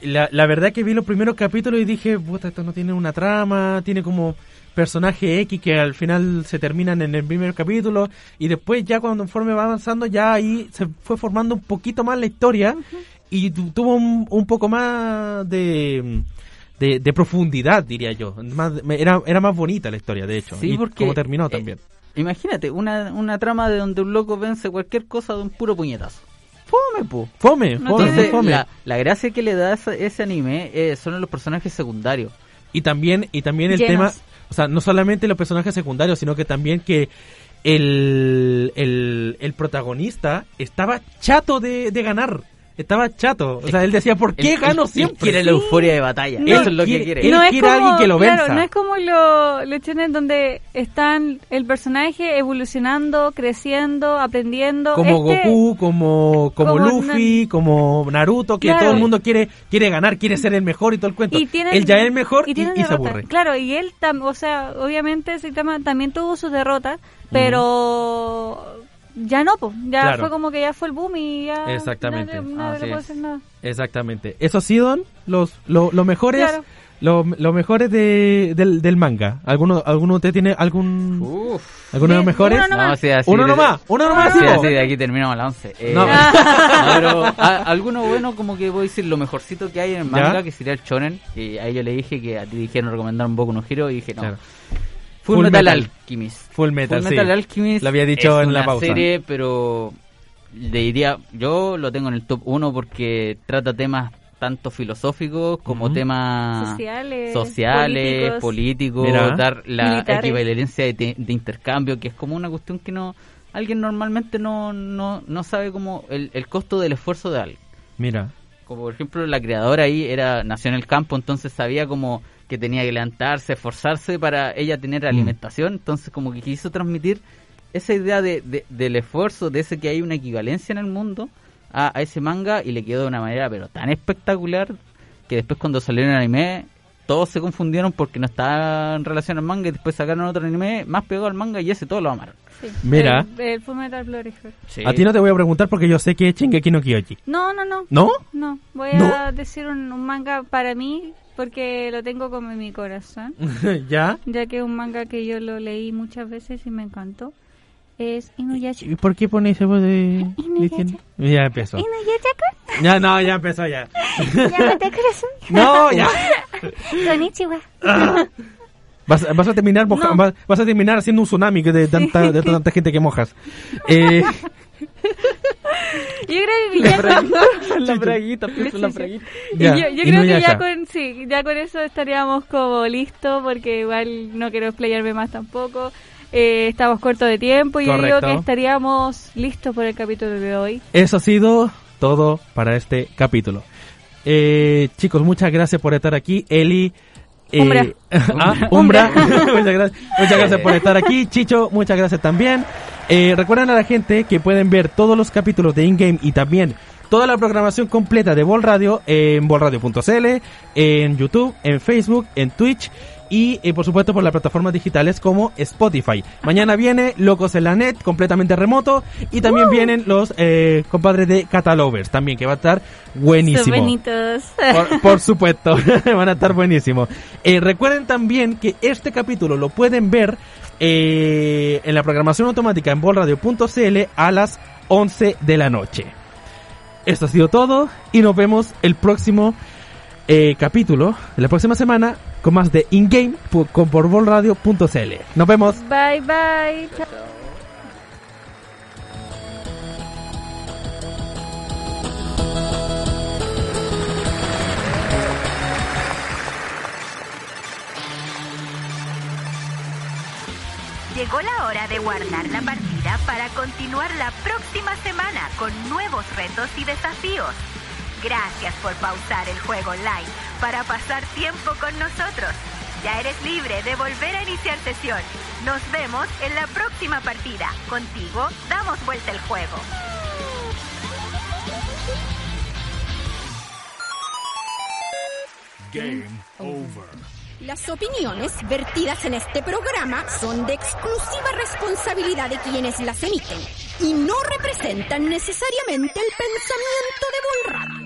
la, la verdad que vi los primeros capítulos y dije, puta, esto no tiene una trama, tiene como personaje X que al final se terminan en el primer capítulo y después ya cuando conforme va avanzando ya ahí se fue formando un poquito más la historia y tu- tuvo un, un poco más de, de, de profundidad diría yo más, era, era más bonita la historia de hecho Sí, y porque, como terminó eh, también Imagínate, una, una trama de donde un loco vence cualquier cosa de un puro puñetazo. Fome, po. fome no fome, tiene- Entonces, fome. la, la gracia que le da esa- ese anime eh, son los personajes secundarios. Y también, y también el Llenos. tema, o sea, no solamente los personajes secundarios, sino que también que el, el, el protagonista estaba chato de, de ganar. Estaba chato. O sea, él decía, ¿por qué Él- gano él siempre? Quiere la euforia de batalla. No. Eso es lo que Quiere- quiere. él no es quiere como, alguien que lo claro, venza. no es como lo- los shonen donde están el personaje evolucionando, creciendo, aprendiendo. Como Este- Goku, como, como, como Luffy, como Naruto, que Claro. todo el mundo quiere quiere ganar, quiere ser el mejor y todo el cuento. y tienen, él ya es el mejor y, tienen y se aburre. Claro, y él, tam- o sea, obviamente Saitama también tuvo sus derrotas, pero ya no, pues, ya Claro. fue como que ya fue el boom y ya Exactamente. nadie, nadie Así le puede hacer nada. Exactamente. Esos sí son los, lo- los mejores Claro. los, los mejores de, del, del manga. ¿Alguno, ¿Alguno de ustedes tiene algún Uf. alguno de los mejores? uno nomás. No, sí, así Uno de- nomás, uno nomás, Sí, sí, así de aquí terminamos la 11. Eh, No. pero a- alguno bueno, como que voy a decir lo mejorcito que hay en el manga, ¿Ya? que sería el shonen. Y a ellos le dije que a ti dijeron recomendar un poco no giro y dije no. Claro. Full, Full Metal, Metal. Alchemist. Full Metal, Full sí. Metal Alchemist. Lo había dicho es en la una pausa. serie, pero le diría, yo lo tengo en el top 1 porque trata temas tanto filosóficos como temas Sociales, sociales, políticos. políticos, Mira. dar la Militares. equivalencia de, te- de intercambio, que es como una cuestión que no alguien normalmente no, no, no sabe como el, el costo del esfuerzo de alguien. Mira. Como por ejemplo la creadora ahí era nació en el campo, entonces sabía como que tenía que levantarse, esforzarse para ella tener alimentación, entonces como que quiso transmitir esa idea de, de- del esfuerzo, de ese que hay una equivalencia en el mundo a, a ese manga y le quedó de una manera pero tan espectacular que después cuando salió en el anime todos se confundieron porque no estaba en relación al manga y después sacaron otro anime más pegado al manga y ese todos lo amaron. Sí. Mira. El, el Full Metal Alchemist. A ti no te voy a preguntar porque yo sé que es Shingeki no Kyoji. No, no, no. ¿No? No, voy ¿No? a decir un, un manga para mí porque lo tengo como en mi corazón, ¿Ya? ya que es un manga que yo lo leí muchas veces y me encantó. Es Inuyasha. ¿Y por qué pone ese voz de... Inuyasha. Ya empezó. Inuyasha. Ya, no, ya empezó ya. Llámate corazón. No, ya. Konnichiwa. Vas, vas a terminar moja- No. vas, vas a terminar haciendo un tsunami de tanta, de tanta gente que mojas. Eh, Yo creo que ya con, la braguita, en la braguita. Ya, yo, yo creo que ya con, sí, ya con eso estaríamos como listos porque igual no quiero explayarme más tampoco. Eh, estamos cortos de tiempo y yo digo Correcto. que estaríamos listos por el capítulo de hoy. eso ha sido todo para este capítulo. Eh, chicos, muchas gracias por estar aquí. Eli. Eh, Umbra. ah, Umbra. muchas, gracias, muchas gracias por estar aquí. Chicho, muchas gracias también. Eh, recuerden a la gente que pueden ver todos los capítulos de InGame y también toda la programación completa de Vol Radio en volradio.cl, en YouTube, en Facebook, en Twitch y eh, por supuesto por las plataformas digitales como Spotify. Mañana viene Locos en la Net, completamente remoto, y también vienen los eh, compadres de Catalovers, también que va a estar buenísimo. Bonitos. Por, por supuesto, van a estar buenísimos. Eh, recuerden también que este capítulo lo pueden ver eh, en la programación automática en bolradio.cl a las 11 de la noche. Esto ha sido todo y nos vemos el próximo eh, capítulo de la próxima semana con más de InGame con- por bolradio.cl. Nos vemos. Bye bye. Chao. Llegó la hora de guardar la partida para continuar la próxima semana con nuevos retos y desafíos. Gracias por pausar el juego online para pasar tiempo con nosotros. Ya eres libre de volver a iniciar sesión. Nos vemos en la próxima partida. Contigo damos vuelta el juego. Game over. Las opiniones vertidas en este programa son de exclusiva responsabilidad de quienes las emiten y no representan necesariamente el pensamiento de Bull Radio.